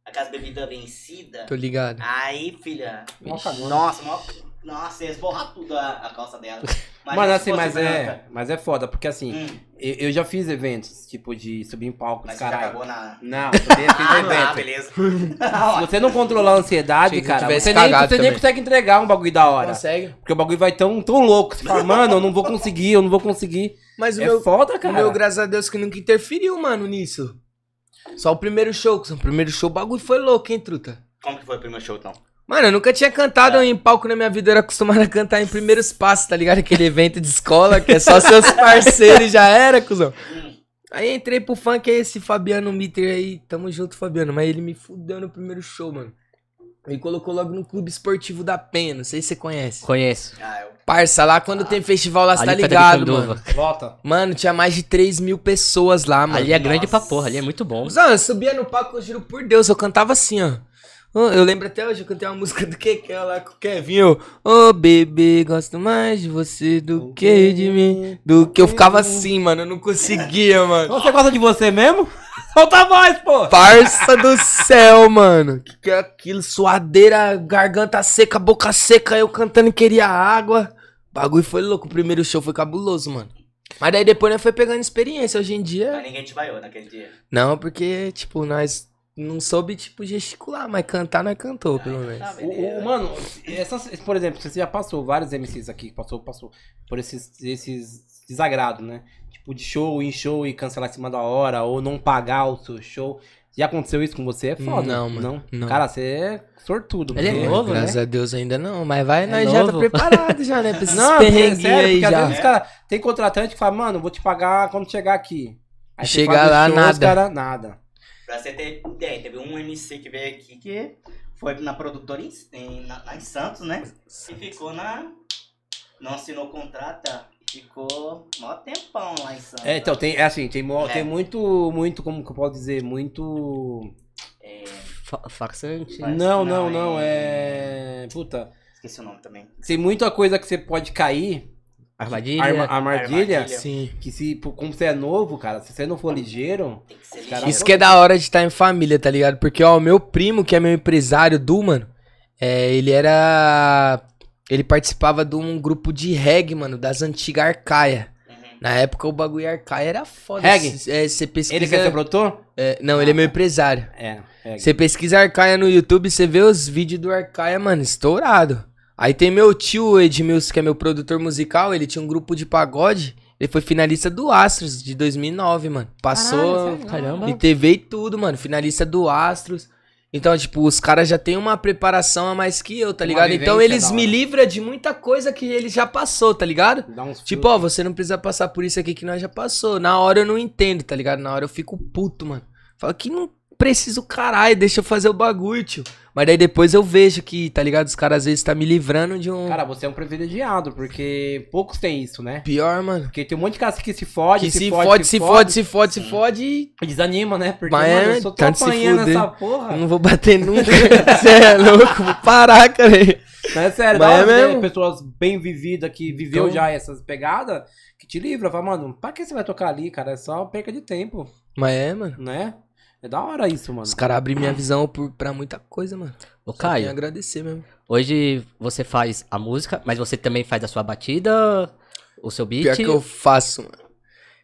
Aquelas bebidas vencidas. Tô ligado. Aí, filha. Cagona. Nossa, mó, nossa, ia esborrar tudo a, a calça dela. Mas Mano, se assim, mas é, branca, mas é foda, porque assim, Hum, eu, eu já fiz eventos, tipo, de subir em palcos, mas você caralho. cagou na. Não, também fiz Ah, evento. beleza. Se você não controlar a ansiedade, cara, você, nem, você nem consegue entregar um bagulho da hora. Consegue. Porque o bagulho vai tão, tão louco. Você fala, mano, eu não vou conseguir, eu não vou conseguir. Mas o É meu, foda, o cara. meu, graças a Deus, que nunca interferiu, mano, nisso. Só o primeiro show. O primeiro show, o bagulho foi louco, hein, truta? Como que foi o primeiro show, então? Mano, eu nunca tinha cantado em palco na minha vida, eu era acostumado a cantar em primeiros passos, tá ligado? Aquele evento de escola que é só seus parceiros já era, cuzão. Aí entrei pro funk, aí esse Fabiano Mitter aí, tamo junto, Fabiano, mas ele me fudeu no primeiro show, mano. Ele colocou logo no Clube Esportivo da Penha, não sei se você conhece. Conheço. Ah, eu. Parça, lá quando tem festival lá, você tá ligado, mano. Volta. Mano, tinha mais de 3 mil pessoas lá, mano. Ali é grande Nossa. pra porra, ali é muito bom. Cusão, eu subia no palco, eu juro por Deus, eu cantava assim, ó. Eu lembro até hoje, eu cantei uma música do que lá com o Kevin, ô. Ô, bebê, gosto mais de você do que de mim. Do que eu ficava assim, mano, eu não conseguia, mano. Você gosta de você mesmo? Solta a voz, pô! Parça do céu, mano. Que que é aquilo? Suadeira, garganta seca, boca seca, eu cantando e queria água. O bagulho foi louco, o primeiro show foi cabuloso, mano. Mas daí depois nós foi pegando experiência, hoje em dia... Mas ninguém te vaiou naquele dia. Não, porque, tipo, nós não soube, tipo, gesticular, mas cantar nós cantou, pelo menos. Tá, O, o- mano, essas, por exemplo, você já passou vários MCs aqui, passou, passou por esses, esses desagrados, né? Tipo, de show em show e cancelar em cima da hora, ou não pagar o seu show. Já aconteceu isso com você? É foda. Não, mano, não. Cara, você é sortudo. Ele é novo, né? Graças a Deus ainda não, mas vai, É nós já tá novo. preparado já, né? Pra esses Não, porque, é sério, aí porque às já. vezes os caras tem contratante que fala, mano, vou te pagar quando chegar aqui. Aí você Chegar lá, show, nada. Cara, nada. Pra você ter ideia, teve um MC que veio aqui que foi na produtora em, em, na, lá em Santos, né? E ficou na. Não assinou contrato, ficou mó tempão lá em Santos. É, então, tem, é assim, tem, mo- É. tem muito, muito, como que eu posso dizer, muito... É, farsante. Não, não, não, não, é... Puta, esqueci o nome também. tem muita coisa que você pode cair, Armadilha. arma, armadilha, Armadilha. Sim. que se, como você é novo, cara, se você não for ligeiro, Tem que ser Cara, ligeiro. Isso que é da hora de estar em família, tá ligado? Porque, ó, o meu primo, que é meu empresário, Du, mano, é, ele era. Ele participava de um grupo de reggae, mano, das antigas Arcaia. Uhum. Na época o bagulho Arcaia era foda. Reggae? Cê- É, você pesquisa. ele quer ser produtor? É, não, ele é meu empresário. É, é. Você pesquisa Arcaia no YouTube, você vê os vídeos do Arcaia, mano, estourado. Aí tem meu tio, o Edmilson, que é meu produtor musical, ele tinha um grupo de pagode. Ele foi finalista do Astros de 2009, mano. Passou Caramba. em TV e tudo, mano. Finalista do Astros. Então, tipo, os caras já têm uma preparação a mais que eu, tá ligado? Então eles me livram de muita coisa que ele já passou, tá ligado? Tipo, ó, você não precisa passar por isso aqui que nós já passou. Na hora eu não entendo, tá ligado? Na hora eu fico puto, mano. Falo que não preciso, caralho, deixa eu fazer o bagulho, tio. Mas daí depois eu vejo que, tá ligado? Os caras às vezes tá me livrando de um. Cara, você é um privilegiado, porque poucos têm isso, né? Pior, mano. Porque tem um monte de cara que se fode, Que se fode, se fode, se fode, se fode e. e desanima, né? Porque, Mas mano, é, eu só tô tanto se apanhando essa porra. Eu não vou bater nunca. Você é louco, vou parar, cara. Não, é sério, Mas é mesmo. pessoas bem vividas que viveu Então- já essas pegadas, que te livra. Fala, mano, pra que você vai tocar ali, cara? É só perca de tempo, Mas é, mano. né? É da hora isso, mano. Os caras abrem minha visão por, pra muita coisa, mano. Ô, Só tenho a Caio, agradecer mesmo. hoje você faz a música, mas você também faz a sua batida, o seu beat. Pior que eu faço, mano.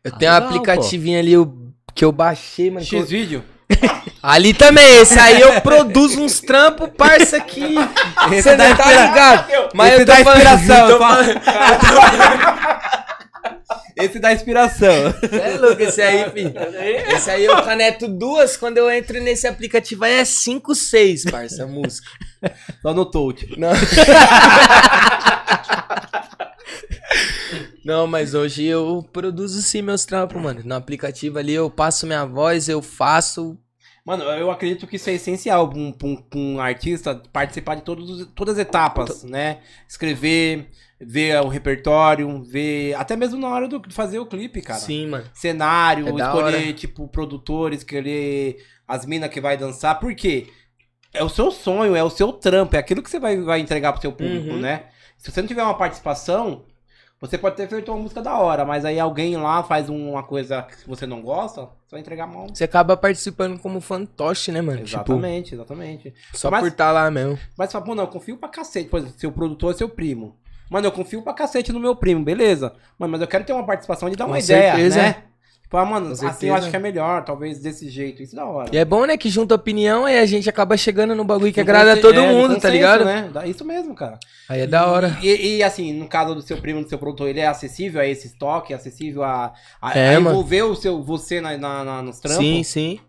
Eu Ah, tenho um legal, aplicativinho ali eu- que eu baixei, mano. que eu- X-Vídeo. Ali também, esse aí eu produzo uns trampos, parça, aqui. Você dá não tá inspira- ligado? Mas Esse eu tô dá falando- inspiração, tô eu falo. falando- Esse dá inspiração. É louco esse aí, filho. Esse aí eu caneto duas, quando eu entro nesse aplicativo aí é 5, 6, parça, a música. Só no touch. Não. Não, mas hoje eu produzo sim meus trampos, mano. No aplicativo ali eu passo minha voz, eu faço. Mano, eu acredito que isso é essencial pra um, pra um- pra um artista participar de todos, os- todas as etapas, né? Escrever, ver o repertório, ver. Até mesmo na hora do, de fazer o clipe, cara. Sim, mano. Cenário, É escolher, tipo, produtor, escolher as minas que vai dançar. Por quê? É o seu sonho, é o seu trampo, é aquilo que você vai, vai entregar pro seu público, Uhum. né? Se você não tiver uma participação, você pode ter feito uma música da hora, mas aí alguém lá faz uma coisa que você não gosta, você vai entregar mal. Você acaba participando como fantoche, né, mano? Exatamente, exatamente. Tipo, só Mas- por estar lá mesmo. Mas você fala, pô, não, eu confio pra cacete. Por exemplo, seu produtor é seu primo. Mano, eu confio pra cacete no meu primo, beleza. Mano, mas eu quero ter uma participação de dar Com uma ideia, certeza. né? Tipo, ah, mano, Com assim eu acho que é melhor, talvez desse jeito. Isso é da hora. E é bom, né, que junta opinião e a gente acaba chegando no bagulho que agrada a todo é, mundo, tá consenso, ligado? Né? Isso mesmo, cara. Aí é da hora. E, e, assim, no caso do seu primo, do seu produtor, ele é acessível a esse estoque, acessível a, a, É, a mano. envolver o seu, você na, na- na- nos trampos? Sim, sim.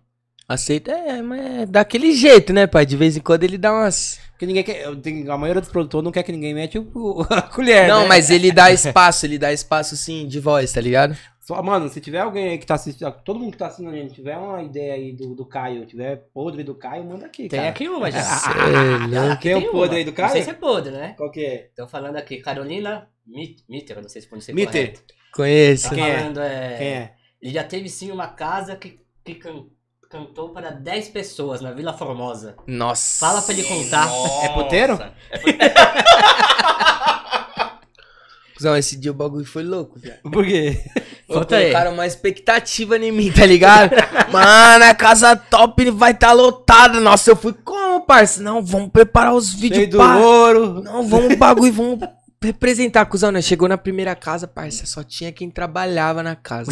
Aceita, é, mas é daquele jeito, né, pai? De vez em quando ele dá umas. Porque ninguém quer. A maioria dos produtores não quer que ninguém mete o, a colher. Não, né? mas ele dá espaço, ele dá espaço sim de voz, tá ligado? Só, mano, se tiver alguém aí que tá assistindo, todo mundo que tá assistindo a gente, tiver uma ideia aí do, do Caio, tiver podre do Caio, manda aqui, Tem cara. aqui uma já. Cê é Tem o podre aí do Caio? Não sei se é podre, né? Qual que é? Estão falando aqui, Carolina Mit- Mitter, eu não sei se pronunciei Mitter. correto. Conheço. Tá Quem é? falando, é... Quem é? Ele já teve sim uma casa que, que can- cantou para 10 pessoas na Vila Formosa. Nossa. Fala pra ele contar. É puteiro? Cusão, esse dia o bagulho foi louco, velho. Por quê? Conta aí. Colocaram uma expectativa em mim, tá ligado? Mano, a casa top vai estar tá lotada. Nossa, eu fui como, parça? Não, vamos preparar os Cheio vídeos, do pá. ouro. Não, vamos bagulho, vamos representar, cuzão, né? Chegou na primeira casa, parça, só tinha quem trabalhava na casa.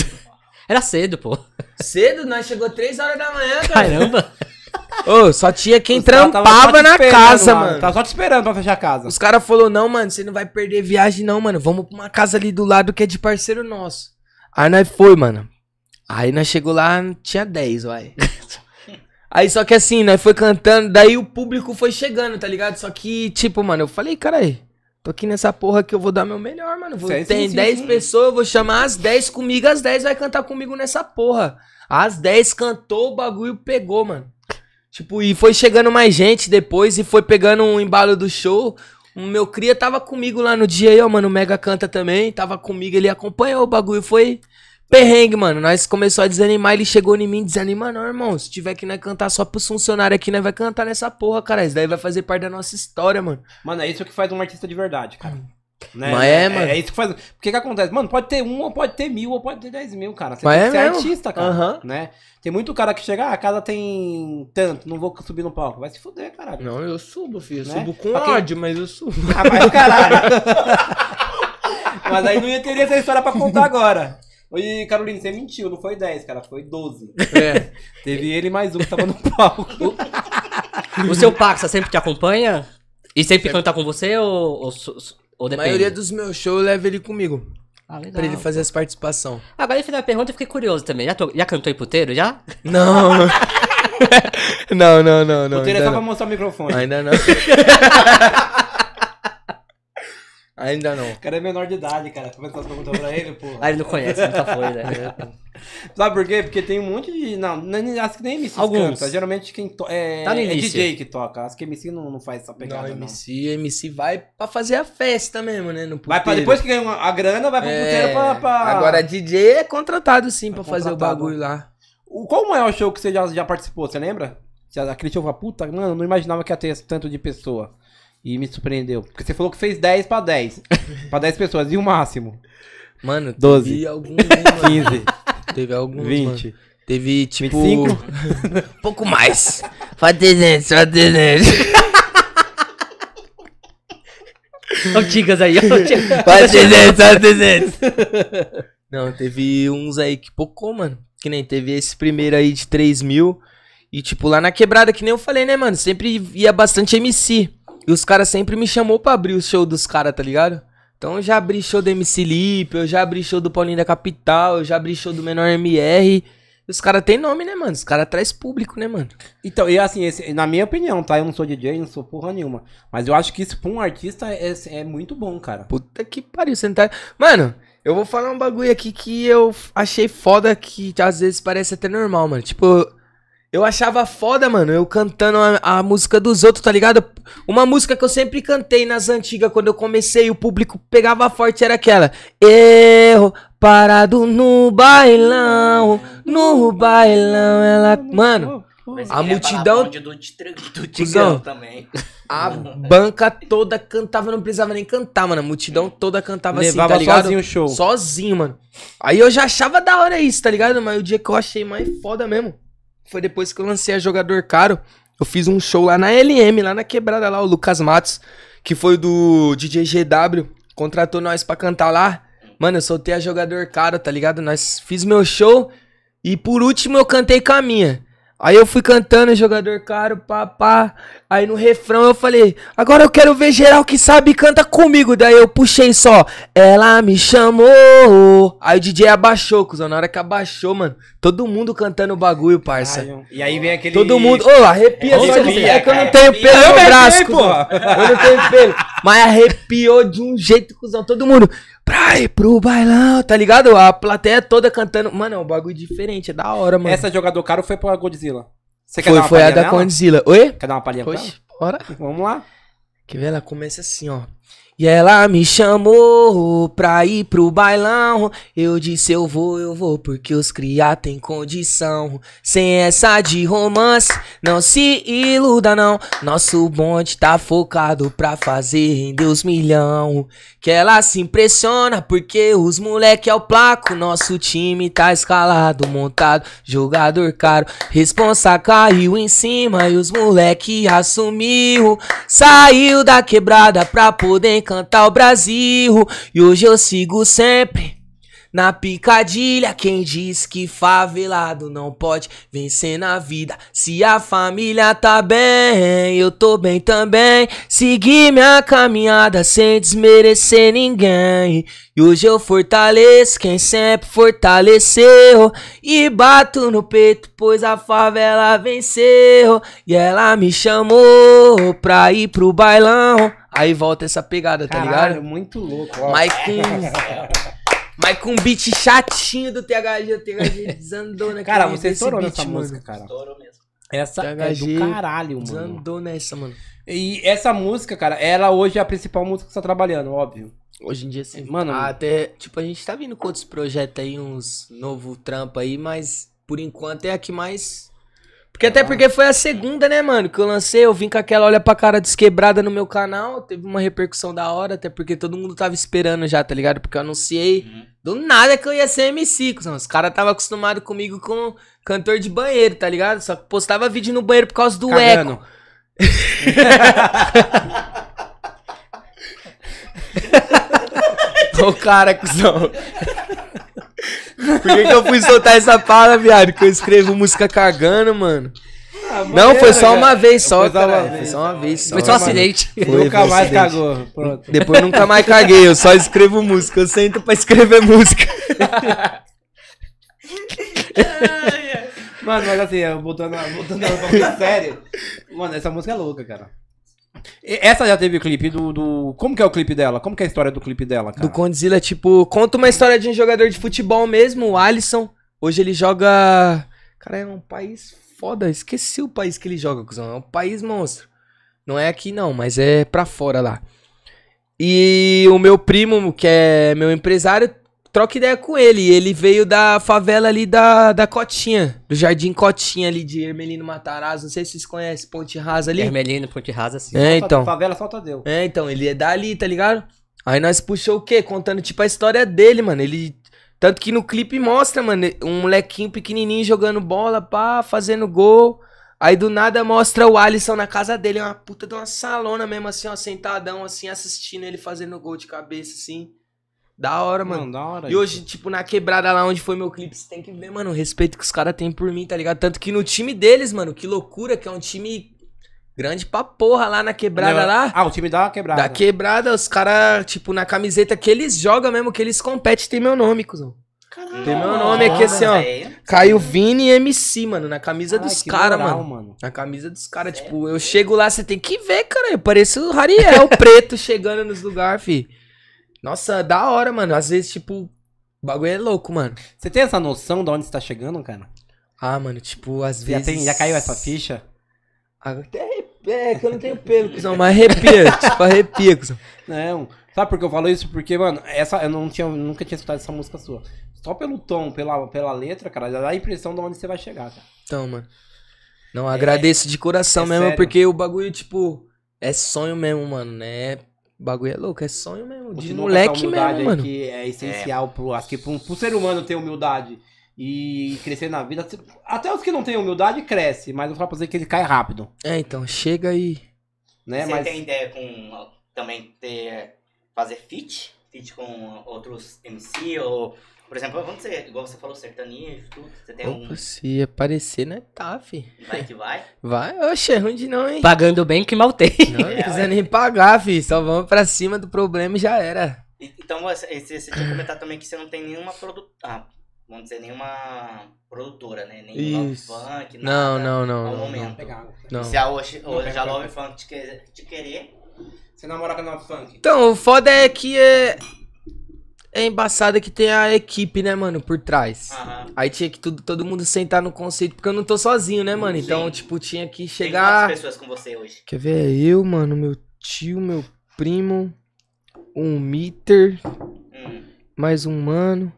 Era cedo, pô. Cedo, nós chegou 3 horas da manhã, cara. Caramba. Ô, só tinha quem Os caras tava só trampava te na esperando casa, mano. Tava só te esperando pra fechar a casa. Os caras falaram, não, mano, você não vai perder viagem, não, mano. Vamos pra uma casa ali do lado que é de parceiro nosso. Aí nós foi, mano. Aí nós chegou lá, tinha 10, uai. Aí só que assim, nós foi cantando, daí o público foi chegando, tá ligado? Só que, tipo, mano, eu falei, cara aí, tô aqui nessa porra que eu vou dar meu melhor, mano. Vou, Sim, tem sim, 10 sim. pessoas, eu vou chamar as 10 comigo, as 10 vai cantar comigo nessa porra. As 10 cantou, o bagulho pegou, mano. Tipo, e foi chegando mais gente depois e foi pegando um embalo do show. O meu cria tava comigo lá no dia aí, ó, mano. O Mega canta também, tava comigo, ele acompanhou o bagulho. Foi perrengue, mano. Nós começou a desanimar, ele chegou em mim, desanima não, irmão. Se tiver que nós cantar só pros funcionários aqui, nós vai cantar nessa porra, cara. Isso daí vai fazer parte da nossa história, mano. Mano, é isso que faz um artista de verdade, cara. Né? Mas é, mano. É isso que faz. Porque que acontece? Mano, pode ter um, ou pode ter mil, ou pode ter dez mil, cara. Você Mas tem é que ser mesmo. artista, cara. Aham. Né? Tem muito cara que chega, ah, a casa tem tanto, não vou subir no palco. Vai se fuder, caralho. Não, eu subo, filho. Eu Né? subo com Pra quem- ódio, mas eu subo. Ah, do caralho. Mas aí não ia ter essa história pra contar agora. Oi, Carolina, você mentiu, não foi 10, cara, foi 12. É. Teve ele e mais um que tava no palco. O seu parça sempre te acompanha? E sempre canta com você ou, ou, ou A depende? maioria dos meus shows eu levo ele comigo. Ah, legal. Pra ele fazer as participações. Agora ele fez uma pergunta e fiquei curioso também. Já, to- já cantou em puteiro, já? Não. não, não, não, não. o Tere é só não. pra mostrar o microfone. Ainda não. Ainda não. O cara é menor de idade, cara. Começou a perguntar pra ele, pô. Ah, ele não conhece, nunca foi, né? Sabe por quê? Porque tem um monte de. Não, acho que nem MC Alguns. canta. Geralmente quem to... é, Tá no é. DJ que toca. Acho que MC não, não faz essa pegada, Não, não. MC, MC vai pra fazer a festa mesmo, né? No Vai pra depois que ganha a grana, vai pro É, puteiro pra, pra. Agora DJ é contratado sim pra fazer o contratado. bagulho lá. O- Qual o maior show que você já, já participou? Você lembra? Aquele show, fala, puta, mano, não imaginava que ia ter tanto de pessoa. E me surpreendeu. Porque você falou que fez 10 pra 10. pra 10 pessoas. E o máximo? Mano, Doze. teve alguns, hein, mano. 15, Teve alguns, 20. mano. Teve, tipo... 25? Um pouco mais. Faz 300, faz 300. Antigas aí. ó. Faz 300, faz 300. Não, teve uns aí que pocou, mano. Que nem teve esse primeiro aí de 3 mil. E, tipo, lá na quebrada, que nem eu falei, né, mano? Sempre ia bastante MC. E os caras sempre me chamou pra abrir o show dos caras, tá ligado? Então eu já abri show do MC Lipe, eu já abri show do Paulinho da Capital, eu já abri show do Menor MR. Os caras têm nome, né, mano? Os caras traz público, né, mano? Então, e assim, esse- na minha opinião, tá? Eu não sou DJ, não sou porra nenhuma. Mas eu acho que isso pra um artista é, é muito bom, cara. Puta que pariu, você não tá... Mano, eu vou falar um bagulho aqui que eu achei foda, que às vezes parece até normal, mano. Tipo, eu achava foda, mano, eu cantando a, a música dos outros, tá ligado? Uma música que eu sempre cantei nas antigas, quando eu comecei, e o público pegava forte, era aquela. Erro, parado no bailão, no bailão, ela... Mano... A multidão- do. Tigrão também. A banca toda cantava, não precisava nem cantar, mano. A multidão toda cantava Levava assim, tá ligado? sozinho o show. Sozinho, mano. Aí eu já achava da hora isso, tá ligado? Mas o dia que eu achei mais foda mesmo foi depois que eu lancei a Jogador Caro. Eu fiz um show lá na LM, lá na quebrada lá, o Lucas Matos, que foi do DJ GW, contratou nós pra cantar lá. Mano, eu soltei a Jogador Caro, tá ligado? Nós fiz meu show e por último eu cantei com a minha. Aí eu fui cantando jogador caro, pá, pá. Aí no refrão eu falei, agora eu quero ver geral que sabe canta comigo. Daí eu puxei só, ela me chamou. Aí o DJ abaixou, cuzão. Na hora que abaixou, mano, todo mundo cantando o bagulho, parça. Ai, E aí vem aquele. Todo mundo. Ô, arrepia Arrepia, só de ver. É que eu não tenho pelo no braço, cuzão. Eu não tenho pelo. Mas arrepiou de um jeito, cuzão. Todo mundo. Pra ir pro bailão, tá ligado? A plateia toda cantando. Mano, é um bagulho diferente. É da hora, mano. Essa jogador caro foi pra Godzilla. Você foi, foi a da nela? Condzilla. Oi? Quer dar uma palhinha com ela? Bora. Vamos lá. Quer ver? Ela começa assim, ó. E ela me chamou pra ir pro bailão. Eu disse eu vou, eu vou, porque os criar tem condição. Sem essa de romance, não se iluda não. Nosso bonde tá focado pra fazer render os milhão. Que ela se impressiona porque os moleque é o placo. Nosso time tá escalado, montado, jogador caro. Responsa caiu em cima e os moleque assumiu. Saiu da quebrada pra poder cantar o Brasil. E hoje eu sigo sempre. Na picadilha, quem diz que favelado não pode vencer na vida? Se a família tá bem, eu tô bem também. Segui minha caminhada sem desmerecer ninguém. E hoje eu fortaleço quem sempre fortaleceu. E bato no peito, pois a favela venceu. E ela me chamou pra ir pro bailão. Aí volta essa pegada, tá Caralho, ligado? muito louco. ó. Mas. Mas com um beat chatinho do THG, o THG desandou naquele Cara, você estourou beat, nessa mano. música, cara. Estourou mesmo. Essa é THG do caralho, mano. Desandou nessa, mano. E essa música, cara, ela hoje é a principal música que você tá trabalhando, óbvio. Hoje em dia, sim. Mano- Até, tipo, a gente tá vindo com outros projetos aí, uns novo trampo aí, mas por enquanto é a que mais. Porque até porque foi a segunda, né, mano, que eu lancei. Eu vim com aquela Olha pra Cara Desquebrada no meu canal. Teve uma repercussão da hora, até porque todo mundo tava esperando já, tá ligado? Porque eu anunciei do nada que eu ia ser MC, cuzão. Os caras tava acostumado comigo com cantor de banheiro, tá ligado? Só que postava vídeo no banheiro por causa do eco. Cagando. Ô cara, cuzão. Por que, que eu fui soltar essa palavra, viado? Que eu escrevo música cagando, mano. Não, foi só uma vez só, Foi só uma cara. vez. Foi só uma vez só. Foi só um acidente. Foi, Nunca foi mais acidente. cagou. Pronto. Depois nunca mais caguei, eu só escrevo música. Eu sento pra escrever música. Mano, mas assim, eu voltando, a- voltando a sério. Mano, essa música é louca, cara. Essa já teve o clipe do, do. Como que é o clipe dela? Como que é a história do clipe dela, cara? Do Condzilla, tipo, conta uma história de um jogador de futebol mesmo, o Alisson. Hoje ele joga. Cara, é um país foda. Esqueci o país que ele joga, cuzão. É um país monstro. Não é aqui não, mas é pra fora lá. E o meu primo, que é meu empresário, troca ideia com ele. E ele veio da favela ali da, da Cotinha, do Jardim Cotinha ali de Hermelino Matarazzo. Não sei se vocês conhecem, Ponte Rasa ali. Vermelhinho, ponte rasa, assim. É, então. Favela solta Deus. É, então, ele é dali, tá ligado? Aí nós puxou o quê? Contando, tipo, a história dele, mano. Ele. Tanto que no clipe mostra, mano, um molequinho pequenininho jogando bola, pá, fazendo gol. Aí do nada mostra o Alisson na casa dele, uma puta de uma salona mesmo, assim, ó, sentadão, assim, assistindo ele fazendo gol de cabeça, assim. Da hora, mano. Mano, da hora. E hoje, tipo, na quebrada lá onde foi meu clipe, você tem que ver, mano, o respeito que os caras têm por mim, tá ligado? Tanto que no time deles, mano, que loucura, que é um time Grande pra porra lá na quebrada lá. Ah, o time dá uma quebrada. Da quebrada, os caras, tipo, na camiseta que eles jogam mesmo, que eles competem, tem meu nome, cuzão. Caralho. Tem meu nome aqui assim, ó. Caio Vini e MC, mano, na camisa Ai, dos caras, moral, mano. Na camisa dos caras, tipo, eu chego lá, você tem que ver, cara. Eu pareço o Rariel preto chegando nos lugares, fi. Nossa, da hora, mano. Às vezes, tipo, o bagulho é louco, mano. Você tem essa noção de onde você tá chegando, cara? Ah, mano, tipo, às Já, vezes. tem- já caiu essa ficha? Até arrepia, é que eu não tenho pelo, cuzão, mas arrepia, tipo, arrepia, cuzão. Não. Sabe por que eu falo isso? Porque, mano, essa, eu não tinha, nunca tinha escutado essa música sua. Só pelo tom, pela, pela letra, cara, já dá a impressão de onde você vai chegar, cara. Então, mano. Não, agradeço de coração é mesmo, sério. porque o bagulho, tipo, é sonho mesmo, mano, né? O bagulho é louco, é sonho mesmo. De Continua moleque mesmo, aí mano. Que é essencial pro, acho que pro, pro ser humano ter humildade e crescer na vida. Até os que não têm humildade cresce, mas eu falo pra você que ele cai rápido, É, então, chega aí. né? Você mas tem ideia com também ter fazer feat? Feat com outros MC ou, por exemplo, vamos dizer, igual você falou, sertanejo, tudo. Você tem um Opa, se aparecer, né? Tá, fi. vai que vai. Vai, oxe, é ruim de não, hein? Pagando bem que mal tem. Não, não É, quiser ué. nem pagar, fi. Só vamos pra cima do problema e já era. Então você, você, tinha comentado também que você não tem nenhuma produtora. Ah, vamos dizer, nenhuma produtora, né? Nem Love. Funk, Não, não, ao não. não. momento. Pegar. Não. Se a hoje, Não, hoje a pega. Love Funk te, te querer, Você namora com a Nova Funk? Então, o foda é que é. É embaçado que tem a equipe, né, mano, por trás. Aí tinha que tudo, todo mundo sentar no conceito, porque eu não tô sozinho, né, mano? Então, Sim. tipo, tinha que tem chegar. quantas pessoas com você hoje? Quer ver? É Eu, mano, meu tio, meu primo, um meter, Hum. mais um mano.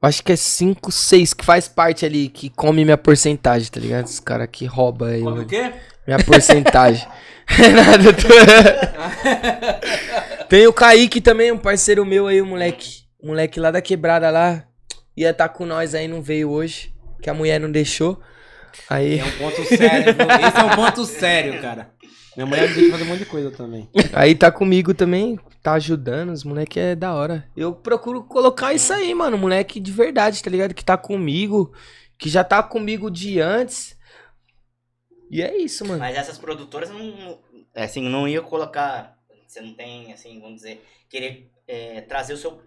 Acho que é 5, 6 que faz parte ali, que come minha porcentagem, tá ligado? Os caras que roubam aí Come o- quê? minha porcentagem. É nada, tô... Tem o Kaique também, um parceiro meu aí, um moleque. Um moleque lá da quebrada lá. Ia tá com nós aí, não veio hoje. Que a mulher não deixou. Aí, É um ponto sério? Esse é um ponto sério, cara. Minha mulher me deixa fazer um monte de coisa também. aí tá comigo também, tá ajudando. Os moleque é da hora. Eu procuro colocar isso aí, mano. Moleque de verdade, tá ligado? Que tá comigo. Que já tá comigo de antes. E é isso, mano. Mas essas produtoras não, assim, não ia colocar, você não tem, assim, vamos dizer, querer é, trazer o seu,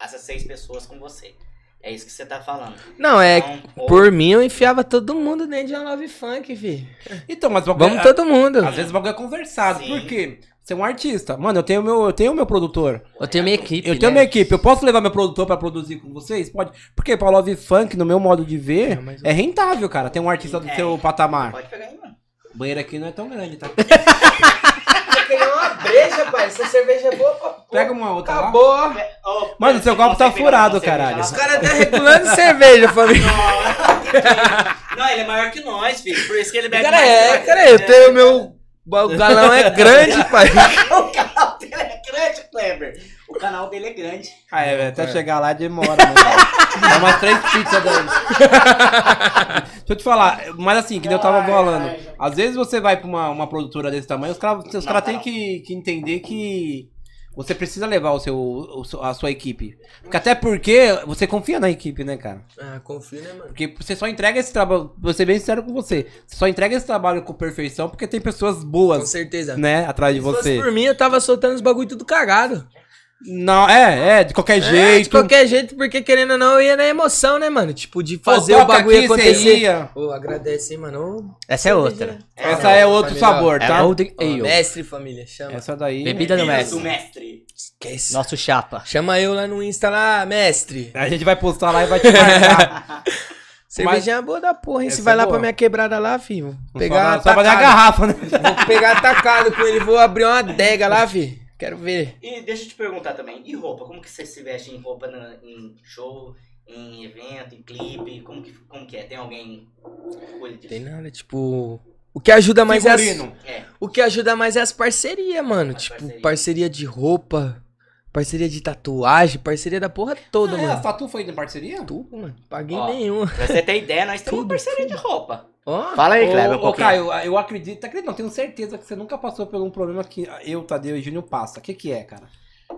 essas seis pessoas com você. É isso que você tá falando. Não, é. Então, ou- Por mim, eu enfiava todo mundo dentro de uma love funk, fi. Então, mas o Vamos todo mundo. Às vezes o bagulho é conversado. Sim. Por quê? Você é um artista. Mano, eu tenho meu, eu tenho meu produtor. Eu tenho minha equipe. Eu tenho né? minha equipe. Eu posso levar meu produtor pra produzir com vocês? Pode. Porque pra Love Funk, no meu modo de ver, É, mas- é rentável, cara. Tem um artista do É. seu patamar. Pode pegar aí, mano. O banheiro aqui não é tão grande, tá? Eu queria uma breja, pai. Essa cerveja é boa pra Pega uma outra lá. Acabou. Ô, Mano, se seu copo tá furado, caralho. Os caras tá regulando cerveja, família. Não, ele é maior que nós, filho. Por isso que ele bebe Cara, mais. é, cara, nós. eu tenho meu. O galão é grande, pai. O canal dele é grande, Kleber. O canal dele é grande. Ah, é, até chegar lá demora, né? Dá umas três pizzas daí. Deixa eu te falar, mas assim, que nem eu tava falando. Às vezes você vai pra uma, uma produtora desse tamanho, os caras os cara têm que, que entender que você precisa levar o seu, o a sua equipe. Porque até porque você confia na equipe, né, cara? Ah, confio, né, mano? Porque você só entrega esse trabalho, vou ser bem sincero com você, você só entrega esse trabalho com perfeição porque tem pessoas Com boas, certeza. né, atrás de Se você. por mim, eu tava soltando os bagulho tudo cagado. Não, é, é, de qualquer É, de jeito. qualquer jeito, porque querendo ou não, eu ia na emoção, né, mano? Tipo, de Pô, fazer o toca bagulho acontecer. ia. Ô, agradece, hein, mano. Essa é outra. Essa é outro família, sabor, É tá? Golden ó, Ale. mestre, família, chama. Essa daí. Bebida do mestre. mestre. Esquece. Nosso chapa. Chama eu lá no Insta lá, mestre. A gente vai postar lá e vai te marcar. Cervejinha boa da porra, hein? Essa Se vai é lá boa. pra minha quebrada lá, filho. Vou pegar só, só dar a garrafa, né? Vou pegar atacado com ele, vou abrir uma adega lá, filho. Quero ver. E deixa eu te perguntar também, e roupa? Como que você se veste em roupa na- em show, em evento, em clipe? Como que, como que é? Tem alguém que disso? Tem nada, tipo. O que ajuda mais é as, Figurino. É. O que ajuda mais é as parcerias, mano. As tipo, parceria. parceria de roupa, parceria de tatuagem, parceria da porra toda, Ah, é, a mano. Tatu foi em parceria? Tudo, mano. Paguei Ó. nenhum. Pra você ter ideia, nós temos Tudo, parceria de roupa. Ó. Fala aí, Ô, Kleber, um ô, pouquinho. Caio, eu acredito, acredito, não, tenho certeza que você nunca passou por um problema que eu, Tadeu e Júnior passa. O que que é, cara?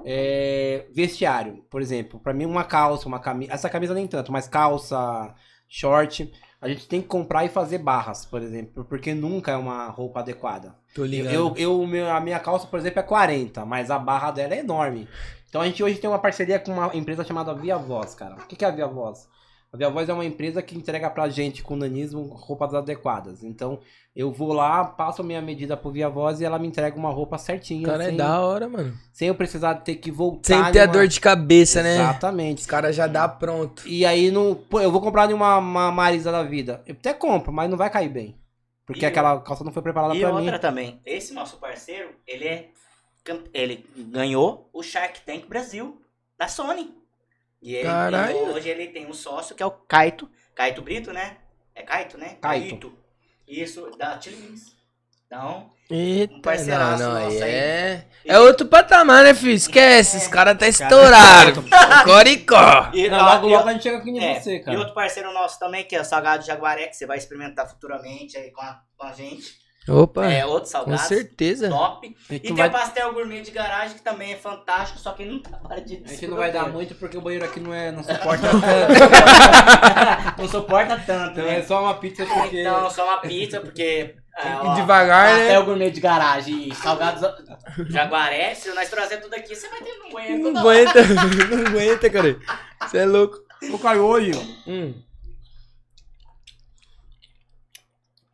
É, vestiário, por exemplo. Pra mim, uma calça, uma camisa. Essa camisa nem tanto, mas calça, short. A gente tem que comprar e fazer barras, por exemplo, porque nunca é uma roupa adequada. Tô ligado. Eu, eu, meu- a minha calça, por exemplo, é 40, mas a barra dela é enorme. Então a gente hoje tem uma parceria com uma empresa chamada Via Voz, cara. O que que é a Via Voz? A Via Voz é uma empresa que entrega pra gente com nanismo roupas adequadas. Então eu vou lá, passo a minha medida pro Via Voz e ela me entrega uma roupa certinha. Cara, é sem, da hora, mano. sem eu precisar ter que voltar. Sem ter a dor de cabeça, né? Exatamente. Os caras já dá pronto. E aí, não, pô, eu vou comprar de uma, uma Marisa da vida. Eu até compro, mas não vai cair bem. Porque E aquela calça não foi preparada E pra outra mim. também, esse nosso parceiro, ele é ele ganhou o Shark Tank Brasil da Sony. E ele, Caralho. e hoje ele tem um sócio que é o Kaito, Kaito Brito, né? É Kaito, né? Kaito. Isso, da Chili Beans. Então, Eita, Um parceiraço não, não, nosso aí. é... É outro patamar, né, filho? Esquece, os caras tá estourado. Coricó. e, Não, logo, e logo o- a gente chega aqui em é, você, e cara. outro parceiro nosso também, que é o Salgado Jaguaré, que você vai experimentar futuramente aí com a, com a gente. Opa, É, outro com salgado. certeza. Top. E gente, tem não vai, o pastel gourmet de garagem, que também é fantástico, só que não trabalha de a gente não vai dar muito porque o banheiro aqui não, é, não suporta Não suporta tanto, Então né? é só uma pizza porque. Então, só uma pizza, porque. é, E ó, devagar, né? Pastel gourmet de garagem e salgados jaguaré, se nós trazer tudo aqui, você vai ter no banheiro Não aguenta, não aguenta, cara. Você é louco. Ô, Caio, hoje, Hum.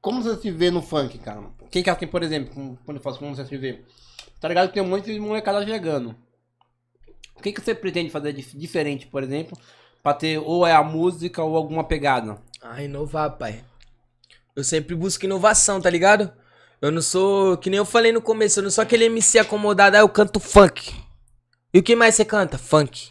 Como você se vê no funk, cara? Quem que assim, por exemplo, quando eu faço como você se vê? Tá ligado que tem um monte de molecada chegando. O que, que você pretende fazer de diferente, por exemplo, pra ter ou é a música ou alguma pegada? Ah, inovar, pai. Eu sempre busco inovação, tá ligado? Eu não sou, que nem eu falei no começo, eu não sou aquele MC acomodado, ah, eu canto funk. E o que mais você canta? Funk.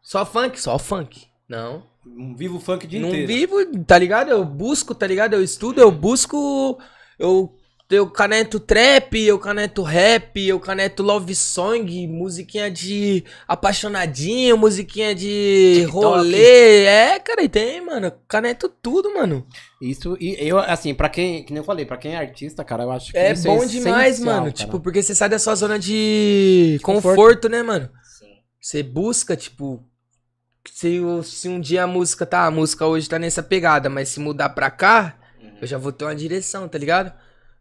Só funk? Só funk. Não. Um vivo funk o dia não inteiro. vivo, tá ligado? Eu busco, tá ligado? Eu estudo, eu busco. Eu, eu caneto trap, eu caneto rap, eu caneto love song, musiquinha de apaixonadinho, musiquinha de TikTok. rolê. É, cara, e tem, mano. Caneto tudo, mano. Isso, e eu, assim, pra quem, que nem eu falei, pra quem é artista, cara, eu acho que É isso bom demais, essencial, mano. cara. Tipo, porque você sai da sua zona de Conforto. conforto, né, mano? Sim. Você busca, tipo. Se, se um dia a música tá. A música hoje tá nessa pegada, mas se mudar pra cá, Uhum. eu já vou ter uma direção, tá ligado?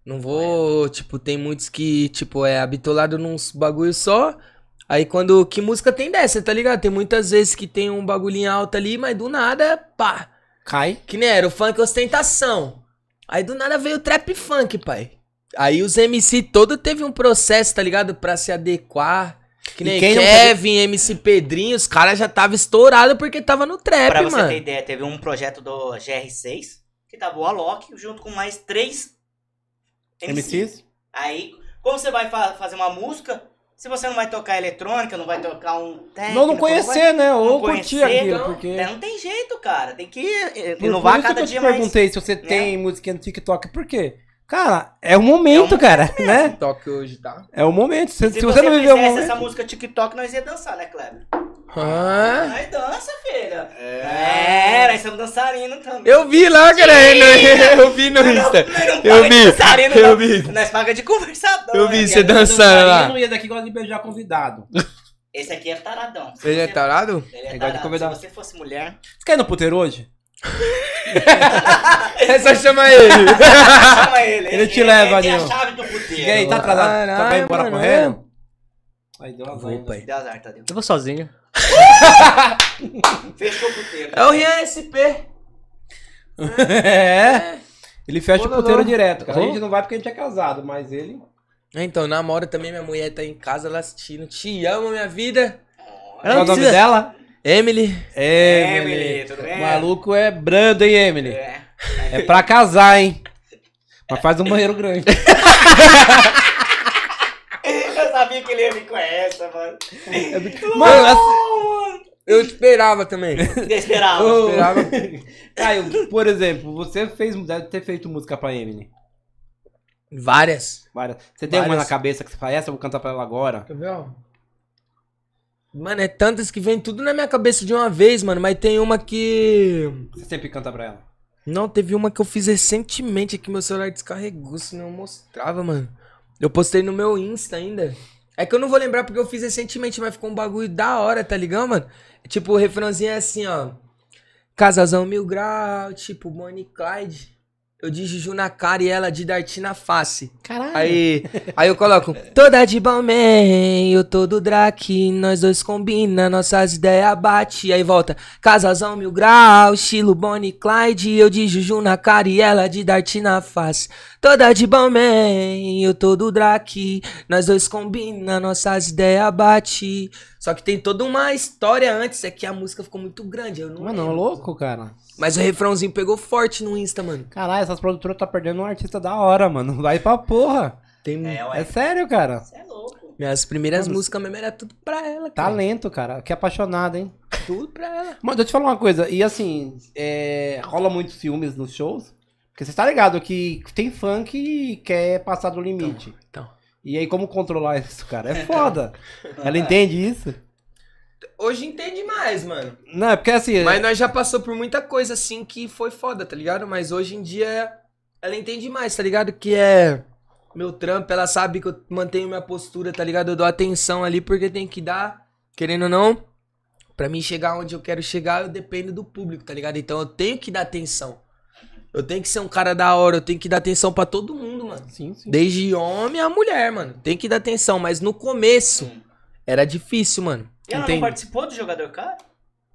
Não vou. Tipo, tem muitos que, tipo, é habitolado num bagulho só. Aí quando. Que música tem dessa, tá ligado? Tem muitas vezes que tem um bagulhinho alto ali, mas do nada, pá. Cai. Que nem era o funk ostentação. Aí do nada veio o trap funk, pai. Aí os MC todo teve um processo, tá ligado? Pra se adequar. Que E nem quem não Kevin, MC Pedrinho, os caras já tava estourado porque tava no trap, Pra você mano. ter ideia, teve um projeto do GR6, que tava o Alok, junto com mais três MCs. MCs? Aí, como você vai fa- fazer uma música, se você não vai tocar eletrônica, não vai tocar um técnico, Não, não conhecer, né? Ou não curtir conhecer, aquilo, então, porque... é, não tem jeito, cara. Tem que Por, inovar por isso cada que eu dia te mais. perguntei se você né? tem musiquinha no TikTok, por quê? Cara, é o momento, cara, né? TikTok hoje, tá? É o momento. Se, Se, se você não viver o momento... essa música TikTok, nós ia dançar, né, Kleber? Ah, Nós dança, filha. É, nós somos dançarinos também. eu vi lá, cara. Eu vi no Insta. Eu de vi. dançarino, Eu não. vi. Nós paga de conversador. Eu vi né? você dançando lá. não ia daqui gosta de beijar convidado. Esse aqui é taradão. Ele é tarado? Ele é tarado. Se você fosse mulher... Você quer ir no puteiro hoje? É só chamar ele. Chama ele. Ele te leva, Ele tem a Nil. chave do puteiro. E aí, tá atrasado? Caralho, Tá vai embora mano, correndo? Aí deu azar. Deu azar, Tadeu. Eu vou sozinho. Fechou o puteiro. É o Rian SP. é. Ele fecha Ô, o puteiro Lolo. direto, cara. A gente não vai porque a gente é casado, mas ele... Então, namora também, minha mulher tá em casa, ela assistindo. Te amo, minha vida. Qual é o nome precisa- dela? Emily. É, Emily. Emily, tudo bem? O maluco é brando, hein, Emily? É. É pra casar, hein? Mas faz um banheiro grande. Eu sabia que ele ia vir com essa, mano. Mano, assim, Eu esperava também. Eu esperava. Ô, esperava. Caio, por exemplo, você fez, deve ter feito música pra Emily. Várias. Várias. Você tem uma Várias. na cabeça que você fala, essa eu vou cantar pra ela agora? Quer ver, ó? Mano, é tantas que vem tudo na minha cabeça de uma vez, mano. Mas tem uma que. Você sempre canta pra ela. Não, teve uma que eu fiz recentemente aqui, meu celular descarregou, senão eu mostrava, mano. Eu postei no meu Insta ainda. É que eu não vou lembrar porque eu fiz recentemente, mas ficou um bagulho da hora, tá ligado, mano? Tipo, o refrãozinho é assim, ó. Casazão mil grau, tipo Bonnie e Clyde. Eu de Juju na cara e ela de Darty na face. Caralho. Aí, aí eu coloco Toda de Balmain, eu tô do Drake Nós dois combina, nossas ideias bate Aí volta Casazão mil grau, estilo Bonnie Clyde Eu de Juju na cara e ela de Darty na face Toda de Balmain, eu tô do Drake Nós dois combina, nossas ideias bate Só que tem toda uma história antes É que a música ficou muito grande eu não Mano, lembro. louco, cara. Mas o refrãozinho pegou forte no Insta, mano Caralho, essas produtoras tá perdendo um artista da hora, mano. Vai pra porra. Tem É, É sério, cara. Você é louco. Minhas primeiras Mano, músicas mesmo era tudo pra ela, cara. Talento, cara. Que apaixonado, hein? Tudo pra ela. Mas deixa eu te falar uma coisa. E assim, é, rola muitos filmes nos shows. Porque você tá ligado que tem fã que quer passar do limite. Então. E aí, como controlar isso, cara? É foda. Ela entende isso? Hoje entende mais, mano. Não, é porque assim. Mas nós já passou por muita coisa assim que foi foda, tá ligado? Mas hoje em dia ela entende mais, tá ligado? Que é meu trampo, ela sabe que eu mantenho minha postura, tá ligado? Eu dou atenção ali porque tem que dar, querendo ou não, pra mim chegar onde eu quero chegar, eu dependo do público, tá ligado? Então eu tenho que dar atenção. Eu tenho que ser um cara da hora, eu tenho que dar atenção pra todo mundo, mano. Sim, sim. Desde homem a mulher, mano. Tem que dar atenção, mas no começo era difícil, mano. E ela não participou do jogador cara?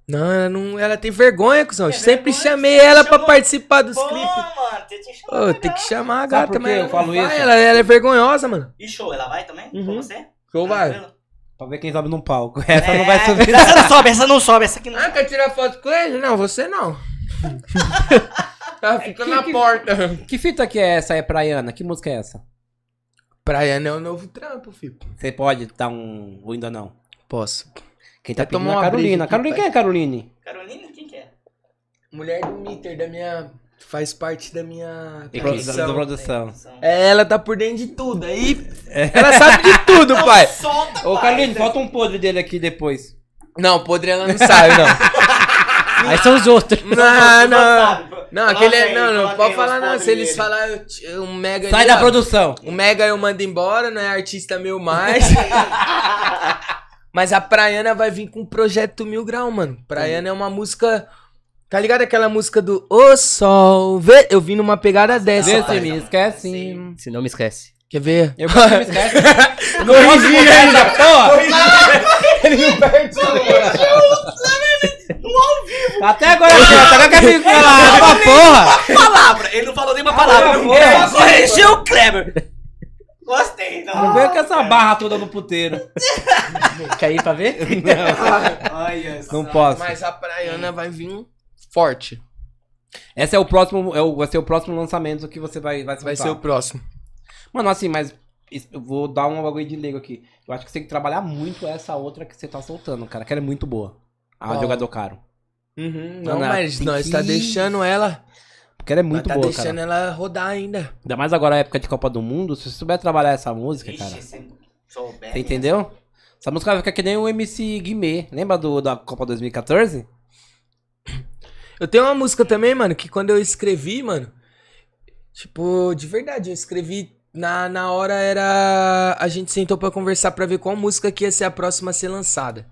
Não, ela não, ela tem vergonha, cuzão. Eu Tem sempre vergonha? chamei ela pra chamou? participar dos Pô, clipes. mano, tem que chamar. Ô, tem que chamar a Sabe gata, mas que eu ela falo vai, isso? Ela, ela é vergonhosa, mano. E show, ela vai também? Uhum. Com você? Show vai. Tranquilo? Pra ver quem sobe num palco. Essa não vai É, subir. Essa não sobe, essa não sobe, essa aqui não Ah, quer tirar foto com ele? Não, você não. Ela fica Que- na que- porta. Que fita que é essa aí, Praiana? Que música é essa? Praiana é o novo trampo, filho. Você pode dar um. Ou ainda não? Posso. Quem tá pedindo tomar é a Carolina. aqui, Carolina, pai. quem é Caroline? Carolina, quem que é? Mulher do Mitter, da minha... Faz parte da minha produção. da produção. É, ela tá por dentro de tudo. Aí, ela sabe de tudo, pai. solta, Ô, pai. Caroline, falta um podre dele aqui depois. Não, podre ela não sabe, não. Aí são os outros. Não, Não não. Não, aquele é. Não, não pode falar não. Se eles dele. falar eu te- um mega. Sai da produção. O mega eu mando embora, não é artista meu mais. Mas a Praiana vai vir com um projeto Mil Grau, mano. Praiana é uma música. Tá ligado aquela música do O Sol? Vê? Eu vim numa pegada dessa. Vê se me esquece. hein? Se não me esquece. Quer ver? Eu que me esquece. Corrigi ele, da porra! ele não perde Até agora, até agora quer me falar pra porra! palavra. Ele não falou nenhuma palavra. porra. Ele corrigiu o Kleber. Gostei, Não não. veio com essa barra toda no puteiro. Quer ir pra ver? Olha Não só. posso. Mas a Praiana vai vir forte. Esse é o próximo, é o, vai ser o próximo lançamento que você vai, vai Vai ser o próximo. Mano, assim, mas eu vou dar um bagulho de leigo aqui. Eu acho que você tem que trabalhar muito essa outra que você tá soltando, cara. Que ela é muito boa. A Qual? jogador caro. Uhum, Não, não, mas nós que- tá deixando ela. Porque ela é muito tá boa, deixando cara. ela rodar ainda. Ainda mais agora a época de Copa do Mundo. Se você souber trabalhar essa música, cara. Ixi, se souber. Você entendeu? Essa música vai ficar que nem o MC Guimê. Lembra do, da Copa 2014? Eu tenho uma música também, mano, que quando eu escrevi, mano. Tipo, de verdade, eu escrevi. Na, na hora era. A gente sentou pra conversar pra ver qual música que ia ser a próxima a ser lançada.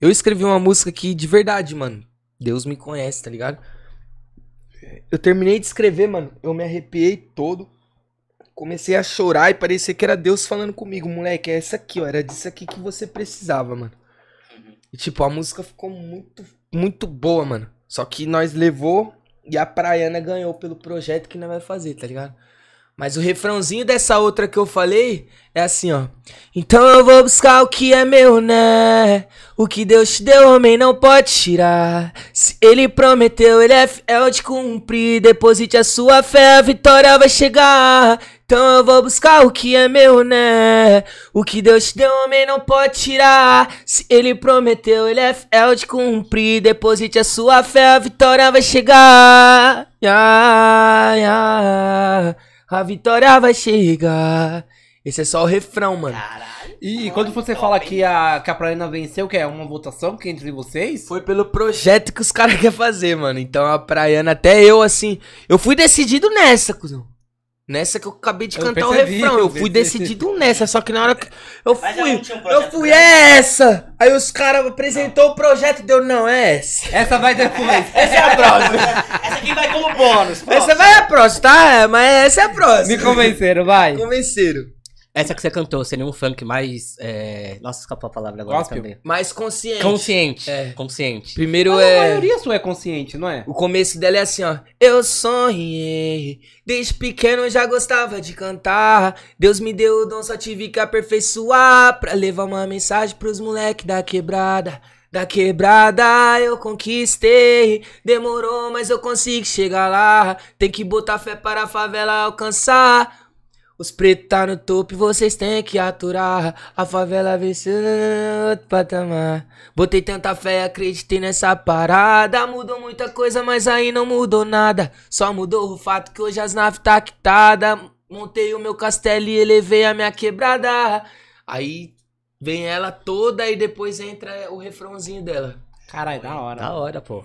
Eu escrevi uma música que, de verdade, mano. Deus me conhece, tá ligado? Eu terminei de escrever, mano. Eu me arrepiei todo. Comecei a chorar e parecia que era Deus falando comigo, moleque. É essa aqui, ó. Era disso aqui que você precisava, mano. E, tipo, a música ficou muito, muito boa, mano. Só que nós levou e a Praiana ganhou pelo projeto que nós vai fazer, tá ligado? Mas o refrãozinho dessa outra que eu falei é assim, ó. Então eu vou buscar o que é meu, né? O que Deus te deu, homem, não pode tirar. Se ele prometeu, ele é fiel de cumprir. Deposite a sua fé, a vitória vai chegar. Então eu vou buscar o que é meu, né? O que Deus te deu, homem, não pode tirar. Se ele prometeu, ele é fiel de cumprir. Deposite a sua fé, a vitória vai chegar. Ya, ya. A vitória vai chegar. Esse é só o refrão, mano. Caralho. E quando você Top, fala que a, que a Praiana venceu, que é uma votação que é entre vocês? Foi pelo projeto que os caras querem fazer, mano. Então a Praiana, até eu, assim. Eu fui decidido nessa, cuzão. Nessa que eu acabei de Eu cantar percebi, o refrão. eu fui decidido nessa, só que na hora que eu fui, não um eu fui, é essa! Aí os caras apresentou o projeto, deu, não, é essa. Essa vai depois. Essa é a próxima. Essa aqui vai como bônus. essa vai a próxima, tá? Mas essa é a próxima. Me convenceram, vai. convenceram. Essa que você cantou seria um funk mais. É... Nossa, escapou a palavra agora Gospel? também. Mais consciente. Consciente. É. Consciente. Primeiro Mas a é. maioria sua é consciente, não é? O começo dela é assim, ó. Eu sonhei, desde pequeno já gostava de cantar. Deus me deu o dom, só tive que aperfeiçoar. Pra levar uma mensagem pros moleque da quebrada. Da quebrada eu conquistei. Demorou, mas eu consigo chegar lá. Tem que botar fé para a favela alcançar. Os pretos tá no topo e vocês têm que aturar. A favela venceu outro patamar. Botei tanta fé e acreditei nessa parada. Mudou muita coisa, mas aí não mudou nada. Só mudou o fato que hoje as naves tá quitada. Montei o meu castelo e elevei a minha quebrada. Aí vem ela toda e depois entra o refrãozinho dela. Caralho, da hora. Da hora, pô.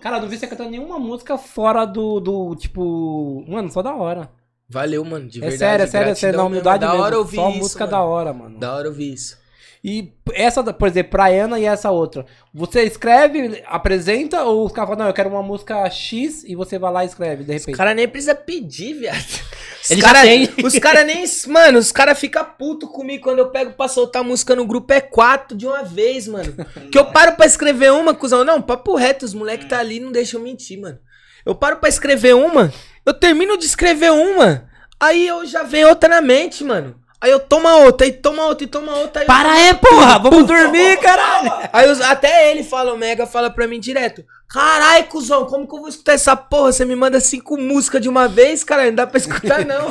Cara, não vi você cantando nenhuma música fora do, do tipo. Mano, só da hora. Valeu, mano. De é verdade. sério, é sério, é sério. Na humildade Da mesmo. hora ouvir Só isso, música mano. da hora, mano. Da hora ouvir isso. E essa, por exemplo, pra Ana e essa outra. Você escreve, apresenta ou os caras falam, não, eu quero uma música X e você vai lá e escreve, de Os repente. caras nem precisa pedir, viado. Os Ele já cara, tem. Os caras nem. Mano, os caras ficam puto comigo quando eu pego pra soltar música no grupo. É quatro de uma vez, mano. Que eu paro pra escrever uma, cuzão. Não, papo reto, os moleques tá ali não deixam mentir, mano. Eu paro pra escrever uma, eu termino de escrever uma, aí eu já vem outra na mente, mano. Aí eu tomo a outra, aí toma outra, e toma outra. Aí Para aí, porra! Vamos dormir, caralho! Aí os- até ele fala, o Mega fala pra mim direto. Carai, cuzão, como que eu vou escutar essa porra? Você me manda cinco músicas de uma vez, cara, não dá pra escutar, não.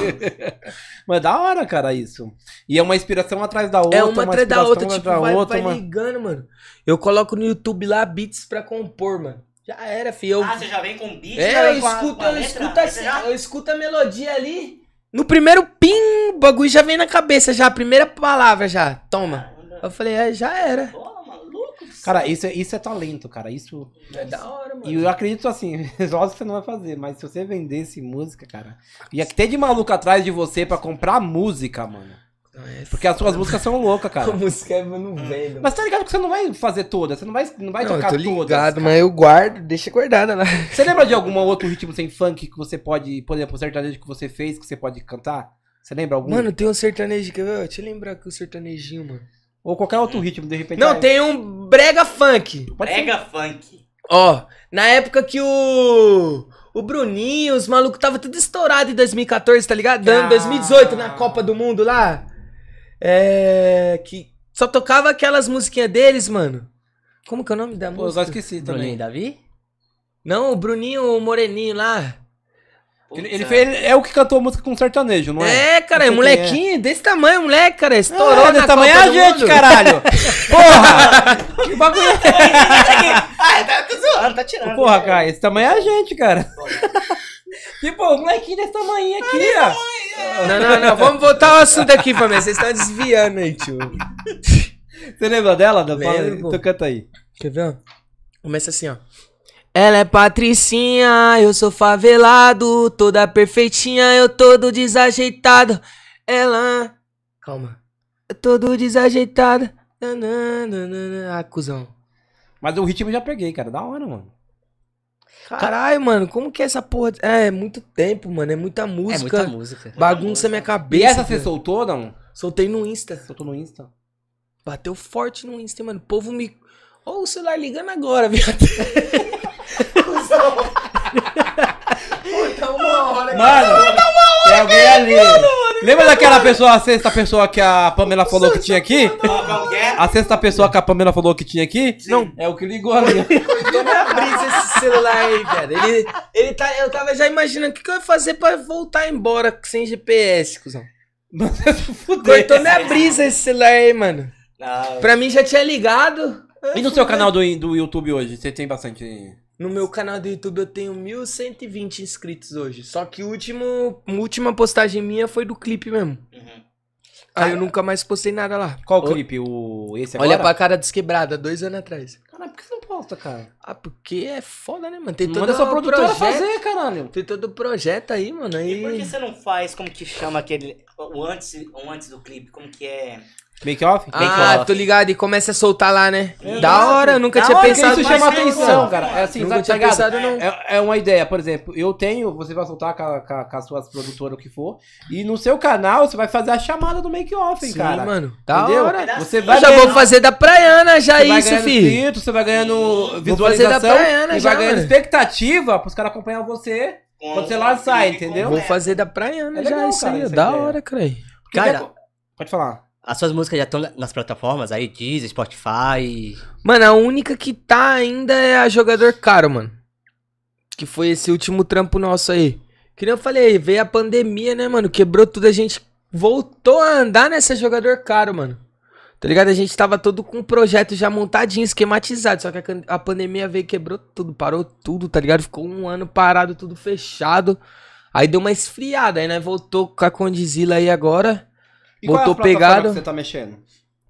Mas é da hora, cara, isso. E é uma inspiração atrás da outra. é uma atrás da outra, tipo, da vai, outra, vai uma- ligando, mano. Eu coloco no YouTube lá beats pra compor, mano. Já era, fi. Eu, Ah, você já vem com beat? já é, eu vem com a- escuto, com a eu escuto assim, eu escuto a melodia ali. No primeiro pim, o bagulho já vem na cabeça, já. A primeira palavra já. Toma. Eu falei, é, já era. Cara, isso é, isso é talento, cara. Isso. É da hora, mano. E eu acredito assim, lógico que você não vai fazer, mas se você vendesse música, cara, ia ter de maluco atrás de você pra comprar música, mano. É, Porque as suas músicas são loucas, A cara. música eu não vendo. Mas tá ligado que você não vai fazer todas, você não vai, não vai não, eu tocar tô todas. ligado, cara. mas eu guardo, deixa guardada lá. Você lembra de algum outro ritmo sem funk que você pode, por exemplo, o sertanejo que você fez, que você pode cantar? Você lembra algum? Mano, tem um sertanejo que eu. Deixa eu lembrar aqui o sertanejinho, mano. Ou qualquer outro ritmo, de repente. Não, ah, tem um brega funk. pode ser. Brega funk. Ó, na época que o. O Bruninho, os malucos tava tudo estourado em 2014, tá ligado? Dando Ah. 2018 na Copa do Mundo lá. É. Que só tocava aquelas musiquinhas deles, mano. Como que é o nome da Pô, eu música? só esqueci Bruninho também. e Davi? Não, o Bruninho o Moreninho lá. Ele, ele fez, ele é o que cantou a música com sertanejo, não é? É, cara, é molequinho, desse tamanho, moleque, cara. Estourou na desse tamanho é a gente, Mundo. caralho! Porra! que bagulho é Ah, tá, tá zoando, tá tirando. Porra, cara, esse tamanho é a gente, cara. tipo, o molequinho desse tamanho aqui, ó. Não, não, não. Vamos voltar ao assunto aqui, família. Vocês estão desviando aí, tio. Você lembra dela? Da Lembro. Então canta aí. Quer ver? Começa assim, ó. Ela é patricinha, eu sou favelado, toda perfeitinha, eu todo desajeitado. Ela. Calma. Eu todo desajeitado. Nananana. Ah, cuzão. Mas o ritmo eu já peguei, cara. Da hora, mano. Caralho, mano, como que é essa porra? É, é muito tempo, mano. É muita É música. muita música. Bagunça minha E cabeça. essa você soltou, não? Soltei no Insta. Soltou no Insta? Bateu forte no Insta, mano. O povo me. Ó, o celular ligando agora, viado. Puta, uma hora. Mano, tem alguém ali. Lembra daquela pessoa, a sexta pessoa que a Pamela falou que tinha aqui? É? A sexta pessoa que a Pamela falou que tinha aqui? Não. É o que ligou ali. Cortou minha brisa esse celular aí, velho. Ele, ele tá, eu tava já imaginando o que, que eu ia fazer pra voltar embora sem GPS, cuzão. Fudeu. Cortou minha brisa esse celular aí, mano. Não. Pra mim já tinha ligado. E no seu canal do, do YouTube hoje? Você tem bastante. No meu canal do YouTube eu tenho 1120 inscritos hoje. Só que o último, a última postagem minha foi do clipe mesmo. Uhum. Aí eu nunca mais postei nada lá. Qual clipe? O. Esse agora? Olha pra cara desquebrada, dois anos atrás. Caralho, por que você não gosta, cara? Ah, porque é foda, né, mano? Tem todo Manda sua o produtora projeto- fazer, caralho. Tem todo o projeto aí, mano. E por que você não faz, como que chama aquele. O antes, o antes do clipe, como que é? Make off? Ah, off. tô ligado. E começa a soltar lá, né? Exato. Da hora, eu nunca Da tinha hora, pensado isso chama atenção, cara. É assim, Nunca tinha tá ligado? pensado, não. É, é uma ideia, por exemplo, eu tenho, você vai soltar com, a- com a- com as suas produtoras o que for, e no seu canal você vai fazer a chamada do make off, hein, Sim, cara. mano. Da Entendeu? hora. Você Eu vai Eu já ganhando- vou fazer da Praiana já você isso, filho. você vai ganhando Vou fazer da visualização Praiana e já, vai ganhando mano. expectativa pros caras acompanhar você. Quando você lá o sai, clipe entendeu? Vou fazer da Praiana É já legal, isso cara, aí. Da hora, cara. Porque Cara, é- Pode falar. As suas músicas já estão nas plataformas aí, Deezer, Spotify. Mano, a única que tá ainda é a Jogador Caro, mano. Que foi esse último trampo nosso aí. Que nem eu falei, veio a pandemia, né, mano? Quebrou tudo, a gente voltou a andar nessa Jogador Caro, mano. Tá ligado? A gente tava todo com o projeto já montadinho, esquematizado. Só que a, pandemia veio quebrou tudo, parou tudo, tá ligado? Ficou um ano parado, tudo fechado. Aí deu uma esfriada, aí nós voltou com a Condizila aí agora. E qual é você tá mexendo?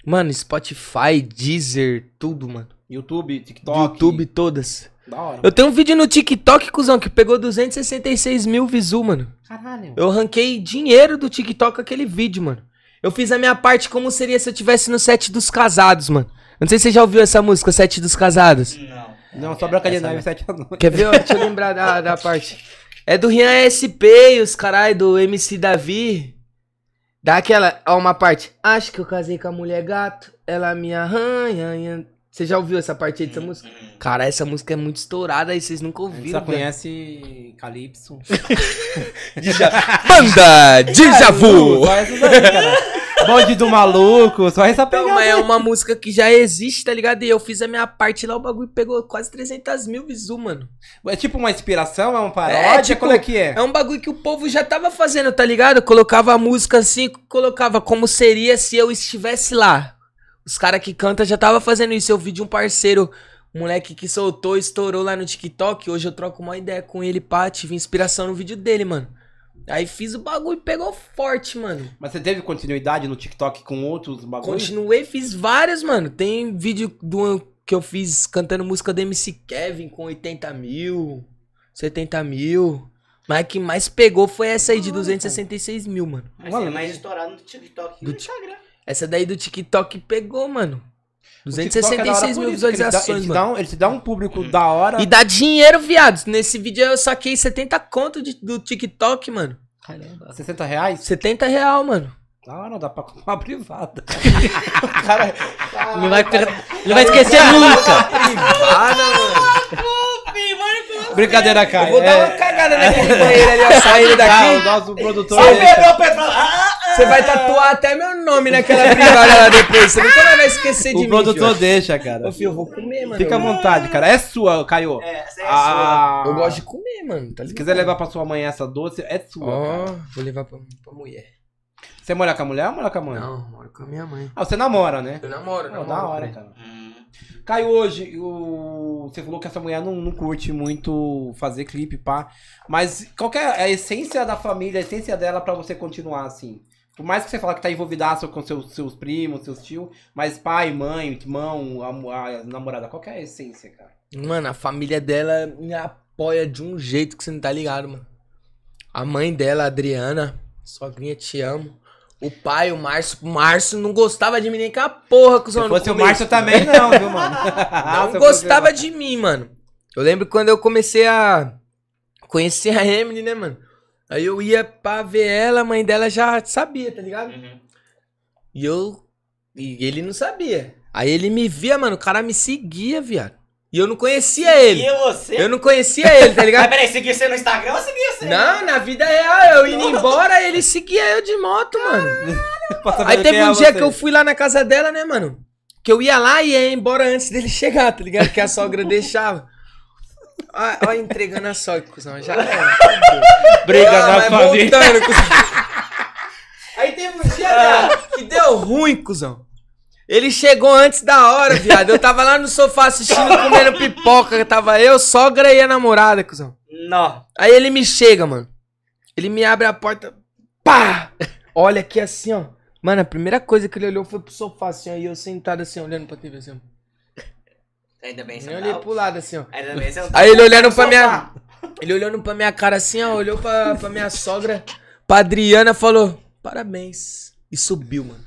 Mano, Spotify, Deezer, tudo, mano. YouTube, TikTok? YouTube, todas. Da hora. Eu tenho um vídeo no TikTok, cuzão, que pegou 266 mil visu, mano. Caralho. Eu ranquei dinheiro do TikTok aquele vídeo, mano. Eu fiz a minha parte como seria se eu tivesse no set dos casados, mano. Não sei se você já ouviu essa música, Sete dos Casados. Não. Não, só Branca de Neve, sete noite. Quer ver? Deixa eu lembrar da, da parte. É do Rian SP e os carai do MC Davi. Dá aquela, ó, uma parte. Acho que eu casei com a mulher gato, ela me arranha. Você já ouviu essa parte aí dessa música? Cara, essa música é muito estourada aí, vocês nunca ouviram. só velho. conhece Calypso. Banda Deja Vu! Bonde do maluco, só essa Não, pegada. mas é uma música que já existe, tá ligado? E eu fiz a minha parte lá, o bagulho pegou quase 300 mil visu, mano. É tipo uma inspiração, é uma paródia? É, tipo, Como é que é? É um bagulho que o povo já tava fazendo, tá ligado? Colocava a música assim, colocava como seria se eu estivesse lá. Os caras que cantam já tava fazendo isso. Eu vi de um parceiro, um moleque que soltou, estourou lá no TikTok. Hoje eu troco uma ideia com ele, pá, tive inspiração no vídeo dele, mano. Aí fiz o bagulho e pegou forte, mano. Mas você teve continuidade no TikTok com outros bagulhos? Continuei, fiz várias, mano. Tem vídeo do que eu fiz cantando música do MC Kevin com 80 mil, 70 mil. Mas a que mais pegou foi essa aí de 266 mil, mano. Mas Mano, é mais estourado no TikTok e do no Instagram. Essa daí do TikTok pegou, mano. 266 por mil ele dá- visualizações, ele te mano. dá um- Ele te dá um público da hora. E dá dinheiro, viado. Nesse vídeo eu saquei 70 conto de- do TikTok, mano. Caramba. 60 reais? 70 real, mano. Da hora, dá pra comprar uma privada. Não vai, per- não vai esquecer nunca. Privada, mano. Brincadeira, Eu cara. vou dar uma cagada naquele banheiro ali, ó. Saindo Ah, o daqui. nosso produtor. Só pegou o Pedro. Ah, Você vai tatuar até meu nome naquela privada lá depois. Você nunca mais vai esquecer de O mim. produtor filho. deixa, cara. Ô, filho, eu vou comer, mano. Fica à vontade, cara. É sua, Caio. é, essa é Ah, Eu gosto de comer, mano. Tá Se quiser levar pra sua mãe essa doce, é sua. Ó, cara. vou levar pra, pra mulher. Você mora com a mulher ou mora com a mãe? Não, moro com a minha mãe. Ah, você namora, né? Eu namoro, namoro. da hora, cara. sua. Hum. Caio, hoje, o... você falou que essa mulher não, não curte muito fazer clipe, pá. Mas qual que é a essência da família, a essência dela pra você continuar assim? Por mais que você fala que tá envolvidaço com seus, seus primos, seus tios, mas pai, mãe, irmão, a, a namorada, qual que é a essência, cara? Mano, a família dela me apoia de um jeito que você não tá ligado, mano. A mãe dela, a Adriana, sogrinha, te amo. O pai, o Márcio. O Márcio não gostava de mim nem com a porra, cuzão. Se fosse o. Márcio também não, viu, mano? Não Se gostava de mim, mano. Eu lembro quando eu comecei a conhecer a Emily, né, mano? Aí eu ia pra ver ela, a mãe dela já sabia, tá ligado? Uhum. E eu. E ele não sabia. Aí ele me via, mano, o cara me seguia, viado. E eu não conhecia ele. E você? Eu não conhecia ele, tá Mas ligado? peraí, seguia você no Instagram ou seguia você? Não, na vida real, eu indo embora, ele seguia eu de moto, mano. Saber Aí teve é um dia você. que eu fui lá na casa dela, né, mano? Que eu ia lá e ia embora antes dele chegar, tá ligado? Que a sogra deixava. Ó, ó entregando a sogra, cuzão. Já era. Briga Ah, na família. voltando. Aí teve um dia, viado, que deu ruim, cuzão. Ele chegou antes da hora, viado. Eu tava lá no sofá assistindo, comendo pipoca. Tava eu, sogra e a namorada, cuzão. Não. Aí ele me chega, mano. Ele me abre a porta. Pá! Olha aqui assim, ó. Mano, a primeira coisa que ele olhou foi pro sofá, assim, aí eu sentado assim, olhando pra TV, assim. Ainda bem você Eu não olhei pro lado assim, ó. Ainda bem você não tá Aí ele olhando pra minha. Ele olhando pra minha cara assim, ó, olhou pra, pra minha sogra, pra Adriana, falou: parabéns. E subiu, mano.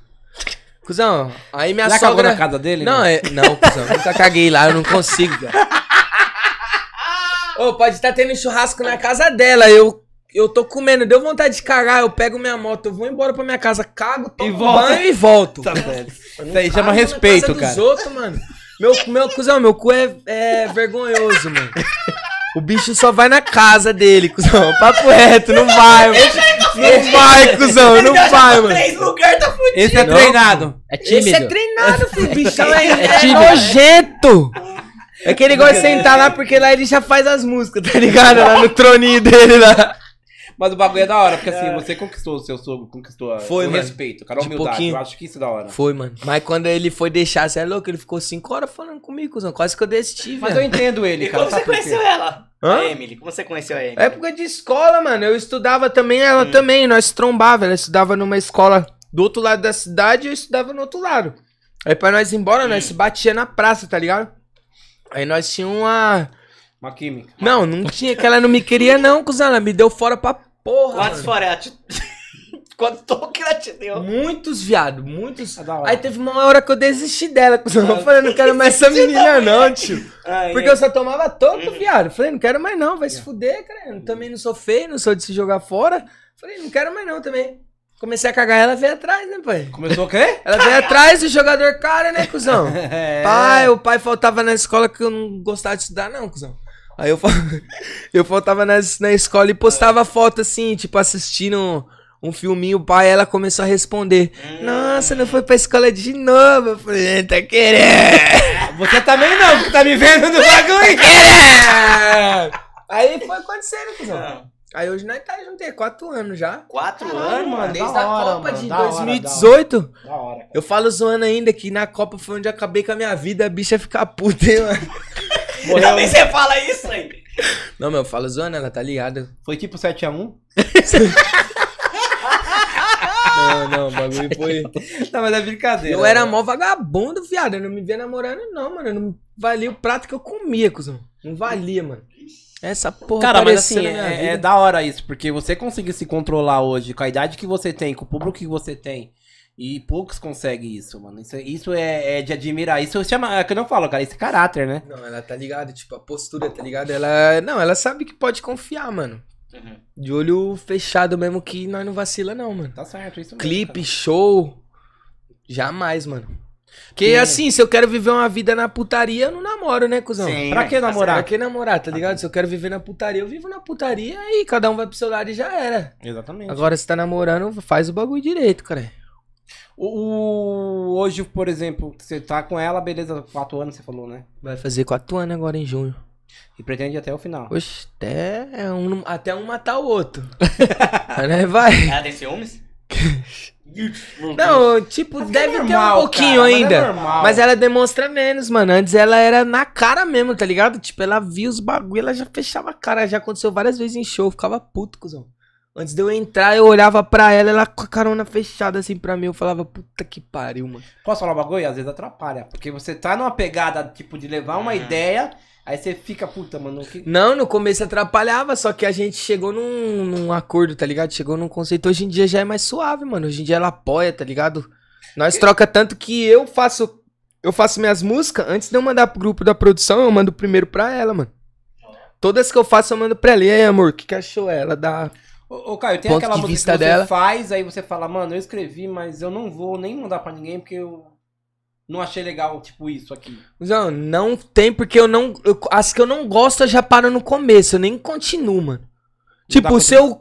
Cusão, aí minha Já cagou sogra. na casa dele? Não, é. Não, cuzão, nunca caguei lá, eu não consigo, velho. Ô, pode estar tendo churrasco na casa dela, eu. Eu tô comendo, deu vontade de cagar, eu pego minha moto, eu vou embora pra minha casa, cago, tomo E volta. banho e volto. Tá velho. Isso aí chama respeito, cara. Dos outros, mano. Meu, meu cuzão, meu cu é, é vergonhoso, mano. O bicho só vai na casa dele, cuzão. Papo reto, não vai, mano. Não vai, cuzão, não vai, mano. Três lugares tá fudido. Esse é Não, treinado. É tímido. Esse é treinado, filho. O bichão é, É é tímido. nojento. É que ele gosta de sentar lá porque lá ele já faz as músicas, tá ligado? Lá no troninho dele lá. Mas o bagulho é da hora, porque assim, você conquistou o seu sogro, conquistou a- Foi, o mano. respeito, cara, a De humildade. pouquinho. Eu acho que isso é da hora. Foi, mano. Mas quando ele foi deixar, você é louco, ele ficou cinco horas falando comigo, cuzão. Quase que eu desisti, Mas eu entendo ele, E cara. como você sabe por quê? conheceu ela? Hã? A Emily. Como você conheceu a Emily? Época de escola, mano. Eu estudava também, ela também. Nós trombava. Ela estudava numa escola do outro lado da cidade e eu estudava no outro lado. Aí pra nós ir embora, nós se batia na praça, tá ligado? Aí nós tinha uma. Uma química. Não, não tinha, que ela não me queria, não, cuzão. Ela me deu fora pra porra. Quantos mano. fora ela te... Quantos toques ela te deu? Muitos, viado, muitos. É da hora. Aí teve uma hora que eu desisti dela, cuzão. Eu falei, não quero mais essa menina, não, tio. Ai, Porque eu só tomava todo, viado. Falei, não quero mais não, vai se fuder, cara. Eu também não sou feio, não sou de se jogar fora. Falei, não quero mais não também. Comecei a cagar, ela veio atrás, né, pai? Começou o quê? Ela veio atrás do jogador cara, né, cuzão? É. Pai, o pai faltava na escola que eu não gostava de estudar, não, cuzão. Aí eu, eu faltava nas, na escola e postava foto assim, tipo, assistindo um filminho, o pai, ela começou a responder. Nossa, não foi pra escola de novo. Eu falei, tá querendo. Você também não, que tá me vendo no bagulho. Aí foi acontecendo, cuzão. Ah, Aí hoje nós tá junto, é quatro anos já. Quatro Caralho, anos, mano. Desde da a hora, Copa mano, de da hora, 2018. Da hora. cara. Eu falo zoando ainda que na Copa foi onde eu acabei com a minha vida, a bicha fica puta, hein, mano. Também você fala isso aí. Não, meu, eu falo zoando, ela tá ligada. Foi tipo 7x1? Não, não, o bagulho foi. Não, mas é brincadeira. Eu era mó vagabundo, viado. Eu não me via namorando, não, mano. Eu não valia o prato que eu comia, cuzão. Não valia, mano. Essa porra Cara, mas assim, é, é da hora isso, porque você conseguir se controlar hoje com a idade que você tem, com o público que você tem, e poucos conseguem isso, mano. Isso, isso é, é de admirar. Isso chama, é o que eu não falo, cara, isso é caráter, né? Não, ela tá ligada, tipo, a postura, tá ligado? Ela. Não, ela sabe que pode confiar, mano. Uhum. De olho fechado mesmo que nós não vacila, não, mano. Tá certo, isso mesmo, Clipe, cara. show. Jamais, mano. Porque Sim. assim, se eu quero viver uma vida na putaria, eu não namoro, né, cuzão? Sim, Pra que Tá namorar? Pra que namorar, tá ligado? Se eu quero viver na putaria, eu vivo na putaria e cada um vai pro seu lado e já era. Exatamente. Agora, se tá namorando, faz o bagulho direito, cara. O, o- hoje, por exemplo, você tá com ela, beleza, 4 anos, você falou, né? Vai fazer quatro anos agora em junho. E pretende até o final. Oxe, até um, até um matar o outro. Né, vai. Ela tem ciúmes? Não, tipo, Mas que deve é ter normal, um pouquinho cara, mas é ainda. Mas ela demonstra menos, mano. Antes ela era na cara mesmo, tá ligado? Tipo, ela via os bagulho, ela já fechava a cara. Já aconteceu várias vezes em show, ficava puto, cuzão. Antes de eu entrar, eu olhava pra ela, ela com a carona fechada assim pra mim. Eu falava, puta que pariu, mano. Posso falar um bagulho? Às vezes atrapalha. Porque você tá numa pegada, tipo, de levar uma ideia, aí você fica, puta, mano, que... Não, no começo atrapalhava, só que a gente chegou num, num acordo, tá ligado? Chegou num conceito. Hoje em dia já é mais suave, mano. Hoje em dia ela apoia, tá ligado? Nós troca tanto que eu faço. Eu faço minhas músicas, antes de eu mandar pro grupo da produção, eu mando primeiro pra ela, mano. Todas que eu faço, eu mando pra ela. E aí, amor, o que, que achou ela? Dá. Ô, ô, Caio, tem aquela música vista que você dela. faz, aí você fala, mano, eu escrevi, mas eu não vou nem mandar pra ninguém porque eu não achei legal, tipo, isso aqui. Não, não tem, porque eu não. eu- as que eu não gosto, eu já paro no começo, eu nem continuo, mano. Tipo, pra se eu.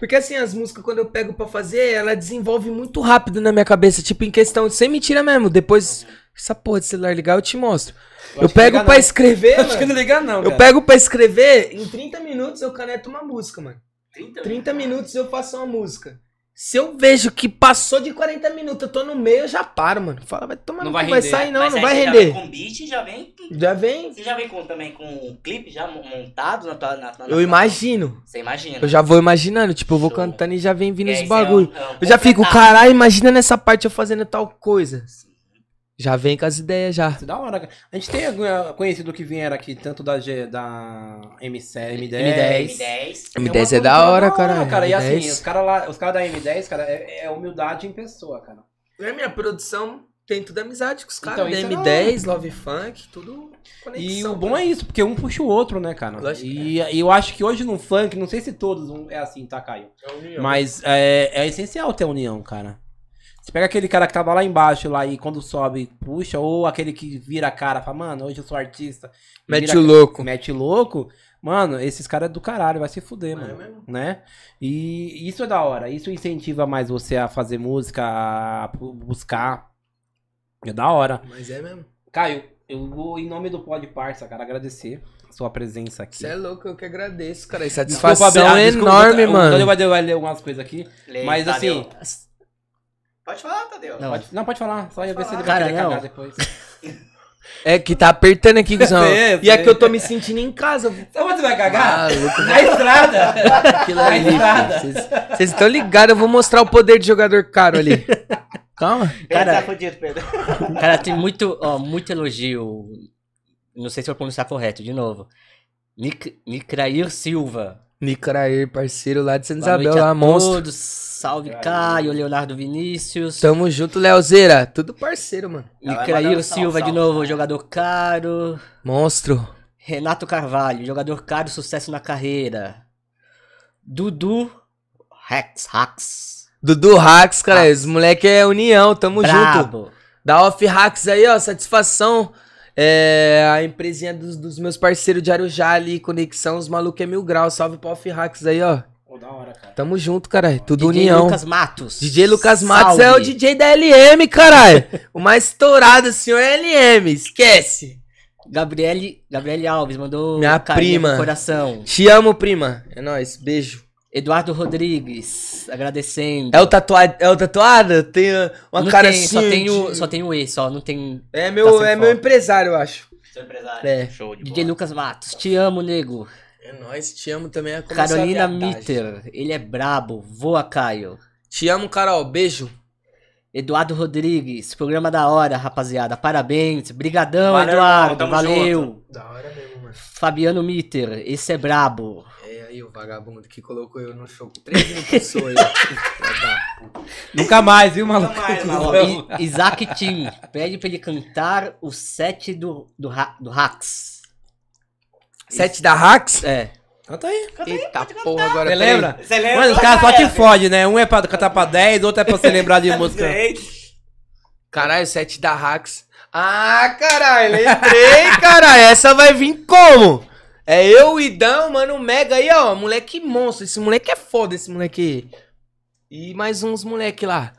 Porque assim, as músicas, quando eu pego pra fazer, ela desenvolve muito rápido na minha cabeça. Tipo, em questão, sem mentira mesmo. Depois, essa porra de celular ligar, eu te mostro. Eu, que pego não. escrever. Acho que não liga não, Eu cara. pego pra escrever, em 30 minutos eu caneto uma música, mano. 30? 30 minutos eu faço uma música. Se eu vejo que passou de 40 minutos, eu tô no meio, eu já paro, mano. Fala, vai tomar Não vai vai sair não, Mas não vai você render. Já vem com beat já vem. Já vem. Você já vem com, também com um clipe já mo- montado na tua. Na, na, Eu imagino. Você imagina. Eu já vou imaginando, tipo, eu vou Show. cantando e já vem vindo os bagulho. é um- é um Eu já fico, caralho, imagina nessa parte eu fazendo tal coisa. Já vem com as ideias já. Isso é da hora, cara. A gente tem eh, conhecido que vieram aqui, tanto da, G, da MC, M10. M10. M10. Tem uma M10 é da produtora hora, cara. cara. E assim, M10. os caras lá, os caras da M10, cara, é, é humildade em pessoa, cara. É minha produção, tem tudo amizade com os Então, caras. é da M10, Love Funk, tudo conexão. E o bom é isso, porque um puxa o outro, né, cara? Lógico E, e eu acho que hoje no funk, não sei se todos um- é assim, tá, Caio? é. Mas é, é essencial ter união, cara. Você pega aquele cara que tava lá embaixo lá e quando sobe, puxa, ou aquele que vira a cara, fala, mano, hoje eu sou artista. e Mete vira o louco. Mete louco. Mano, esses caras é do caralho, vai se fuder, é mano. mesmo? Né? E isso é da hora. Isso incentiva mais você a fazer música, a bu- buscar. É da hora. Mas é mesmo. Caio, eu vou, em nome do Pod Parça, cara, agradecer a sua presença aqui. Você é louco, eu que agradeço, cara. Desculpa, Satisfação desculpa, enorme, o mano. Tadeu vai, vai ler algumas coisas aqui. Lei, Mas Tadeu. assim. Pode falar, Tadeu. Não, Pode, não, pode falar. Só ia ver se ele vai Cara, querer não. cagar depois. É que tá apertando aqui, cuzão. Sei, E é que eu tô me sentindo em casa. Então você vai cagar? Maluco, Na estrada! aquilo Na ali. estrada. Vocês- estão ligados, eu vou mostrar o poder de jogador caro ali. Calma. Cara, Cara- tá fudido, Pedro. Cara, tem muito, ó, muito elogio. Não sei se eu vou pronunciar correto, de novo. Nic Nicrair Silva. Nicrair, parceiro lá de Santa Boa Isabel, lá, monstro. todos. Salve Caio, Leonardo Vinícius. Tamo junto, Leozeira. Tudo parceiro, mano. Nicrair mandando salve, Silva de novo, salve. jogador caro. Monstro. Renato Carvalho, jogador caro, sucesso na carreira. Dudu Rex Hacks. Dudu Hacks, cara. Os moleque é união, tamo junto. Brabo. Da Off Hacks aí, ó, satisfação. É a empresinha dos, dos meus parceiros de Arujá ali, conexão, os malucos é mil graus. Salve pro Off Hacks aí, ó. Pô, da hora, cara. Tamo junto, caralho. Tudo DJ união. Lucas Matos. DJ Lucas Matos é o Salve. DJ da LM, caralho. o mais estourado, senhor é LM. Esquece. Gabriele, Gabriele Alves mandou Minha carinha prima. no coração. Te amo, prima. É nóis. Beijo. Eduardo Rodrigues, agradecendo. É o tatuado? É o tatuado? Tem uma Não cara tem, assim. só tem de- o só tem o E, só não tem É tá meu, sem é meu empresário, eu acho. Seu empresário. É. Show de DJ bola. Lucas Matos. Te amo, nego. É nóis, te amo também. é Carolina. Mitter, ele é brabo. Voa, Caio. Te amo, Carol. Beijo. Eduardo Rodrigues, programa da hora, rapaziada. Parabéns. Brigadão, Valeu, Eduardo. irmão, Valeu. junto. Da hora mesmo, mano. Fabiano Mitter, esse é brabo. Aí o vagabundo que colocou eu no show. Três mil pessoas. Nunca mais, viu, maluco? Nunca mais, maluco. I- Isaac Tim, pede pra ele cantar o set do, do, do Hacks. Sete da Hacks? É. Canta aí. Eita porra, agora. Você lembra? Você lembra? Mano, os caras só te fodem, né? Um é pra cantar pra 10, outro é pra você lembrar de música. Caralho, sete da Hacks. Ah, caralho, lembrei, caralho. Essa vai vir como? É eu, o Idão, mano, Mega aí, ó. Moleque monstro. Esse moleque é foda, esse moleque. E mais uns moleque lá.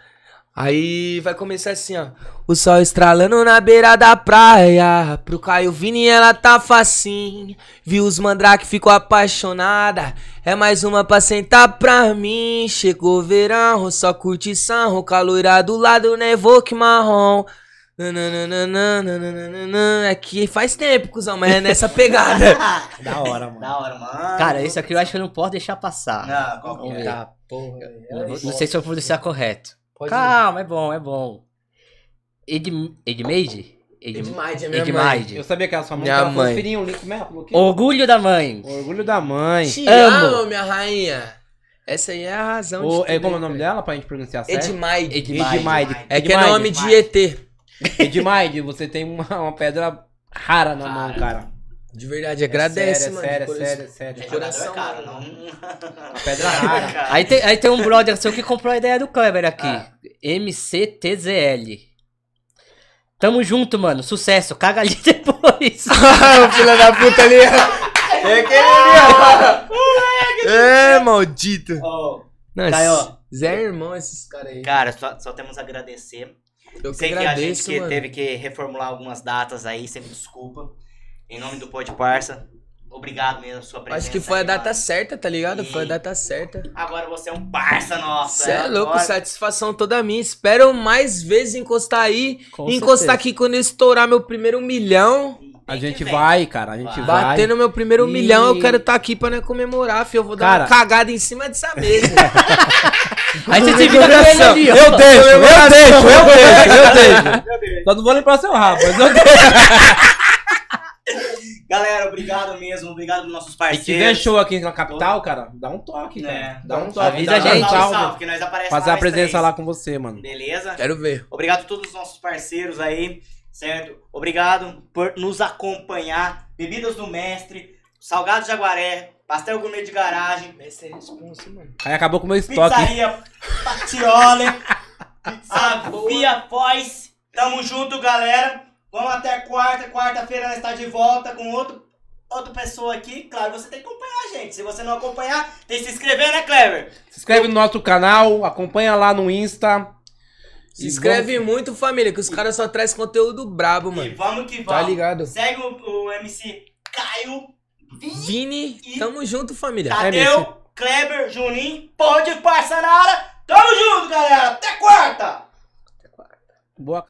Aí vai começar assim, ó. O sol estralando na beira da praia. Pro Caio Vini ela tá facinho. Viu os mandrake, ficou apaixonada. É mais uma pra sentar pra mim. Chegou verão, só curtição. Caloira do lado, nevou que marrom. Nananana, É que faz tempo, cuzão, mas é nessa pegada. Da hora, mano. Da hora, mano. Cara, esse aqui eu acho que eu não posso deixar passar. Não, qual que Vamos é? ver. Tá, porra. Não, vou- não sei se eu vou pronunciar correto. Pode Calma, é bom, é bom. Ed, Edmade? Ed, Edmade, é minha Edmade. Eu sabia que era sua mãe. Minha Ela mãe. o link mesmo. Orgulho da mãe. Orgulho da mãe. Te Amo. amo, minha rainha. Essa aí é a razão O, de é, tudo como é o nome dela pra gente pronunciar certo? Edmaide. Edmade. Edmaide. É que é nome de ET. Edmaide, você tem uma, uma pedra rara na mão, cara. De verdade, agradece, é mano. sério, de é sério, é sério. É Coração, jogador, cara, mano. não... Uma pedra rara. Aí tem, aí tem um brother seu que comprou a ideia do Kleber aqui. Ah. MCTZL. Tamo junto, mano. Sucesso. Caga ali depois. o filho da puta ali. É aquele ali, ó. É, maldito. Ô, Nossa, Caio. Zé irmão esses caras aí. cara, só, só temos a agradecer. Eu que Sei que a gente agradeço, que mano. teve que reformular algumas datas aí, sempre desculpa. Em nome do Pode Parça, obrigado mesmo pela sua presença. Acho que foi a aí, data mano. certa, tá ligado? E- Foi a data certa. Agora você é um parça nosso. Cê é louco, Agora- satisfação toda minha. Espero mais vezes encostar aí. Com encostar certeza. aqui quando eu estourar meu primeiro milhão. A gente vem. vai, cara. A gente Vai. vai. Batendo meu primeiro E- milhão, eu quero estar aqui pra né, comemorar, filho. Eu vou dar Cara- uma cagada em cima dessa mesa. Aí você se vira com ele ali, ó. Eu deixo, eu deixo, eu deixo, eu deixo. Só não vou lembrar seu rabo, mas eu deixo. Galera, obrigado mesmo. Obrigado aos nossos Se parceiros. tiver show aqui na capital, cara, dá um toque, cara. É. Dá um toque. Avisa a gente. salve. salve, que nós Fazer a presença três. lá com você, mano. Beleza? quero ver. Obrigado a todos os nossos parceiros aí, certo? Obrigado por nos acompanhar. Bebidas do Mestre, Salgado Jaguaré, Pastel Gourmet de Garagem, Essa é a responsa, mano. Aí acabou com o meu estoque. Pizzaria Patiole, a Via Foz. Tamo junto, galera. Vamos até quarta. Quarta-feira nós está de volta com outro, outra pessoa aqui. Claro, você tem que acompanhar a gente. Se você não acompanhar, tem que se inscrever, né, Clever? Se inscreve no nosso canal, acompanha lá no Insta. Se E inscreve muito, família, que os caras só trazem conteúdo brabo, E mano. vamos que Tá vamos. ligado? Segue o, o MC Caio, Vini, tamo junto, família. É Tadeu, Kleber, Juninho, pode parça na área. Tamo junto, galera. Até quarta. Boa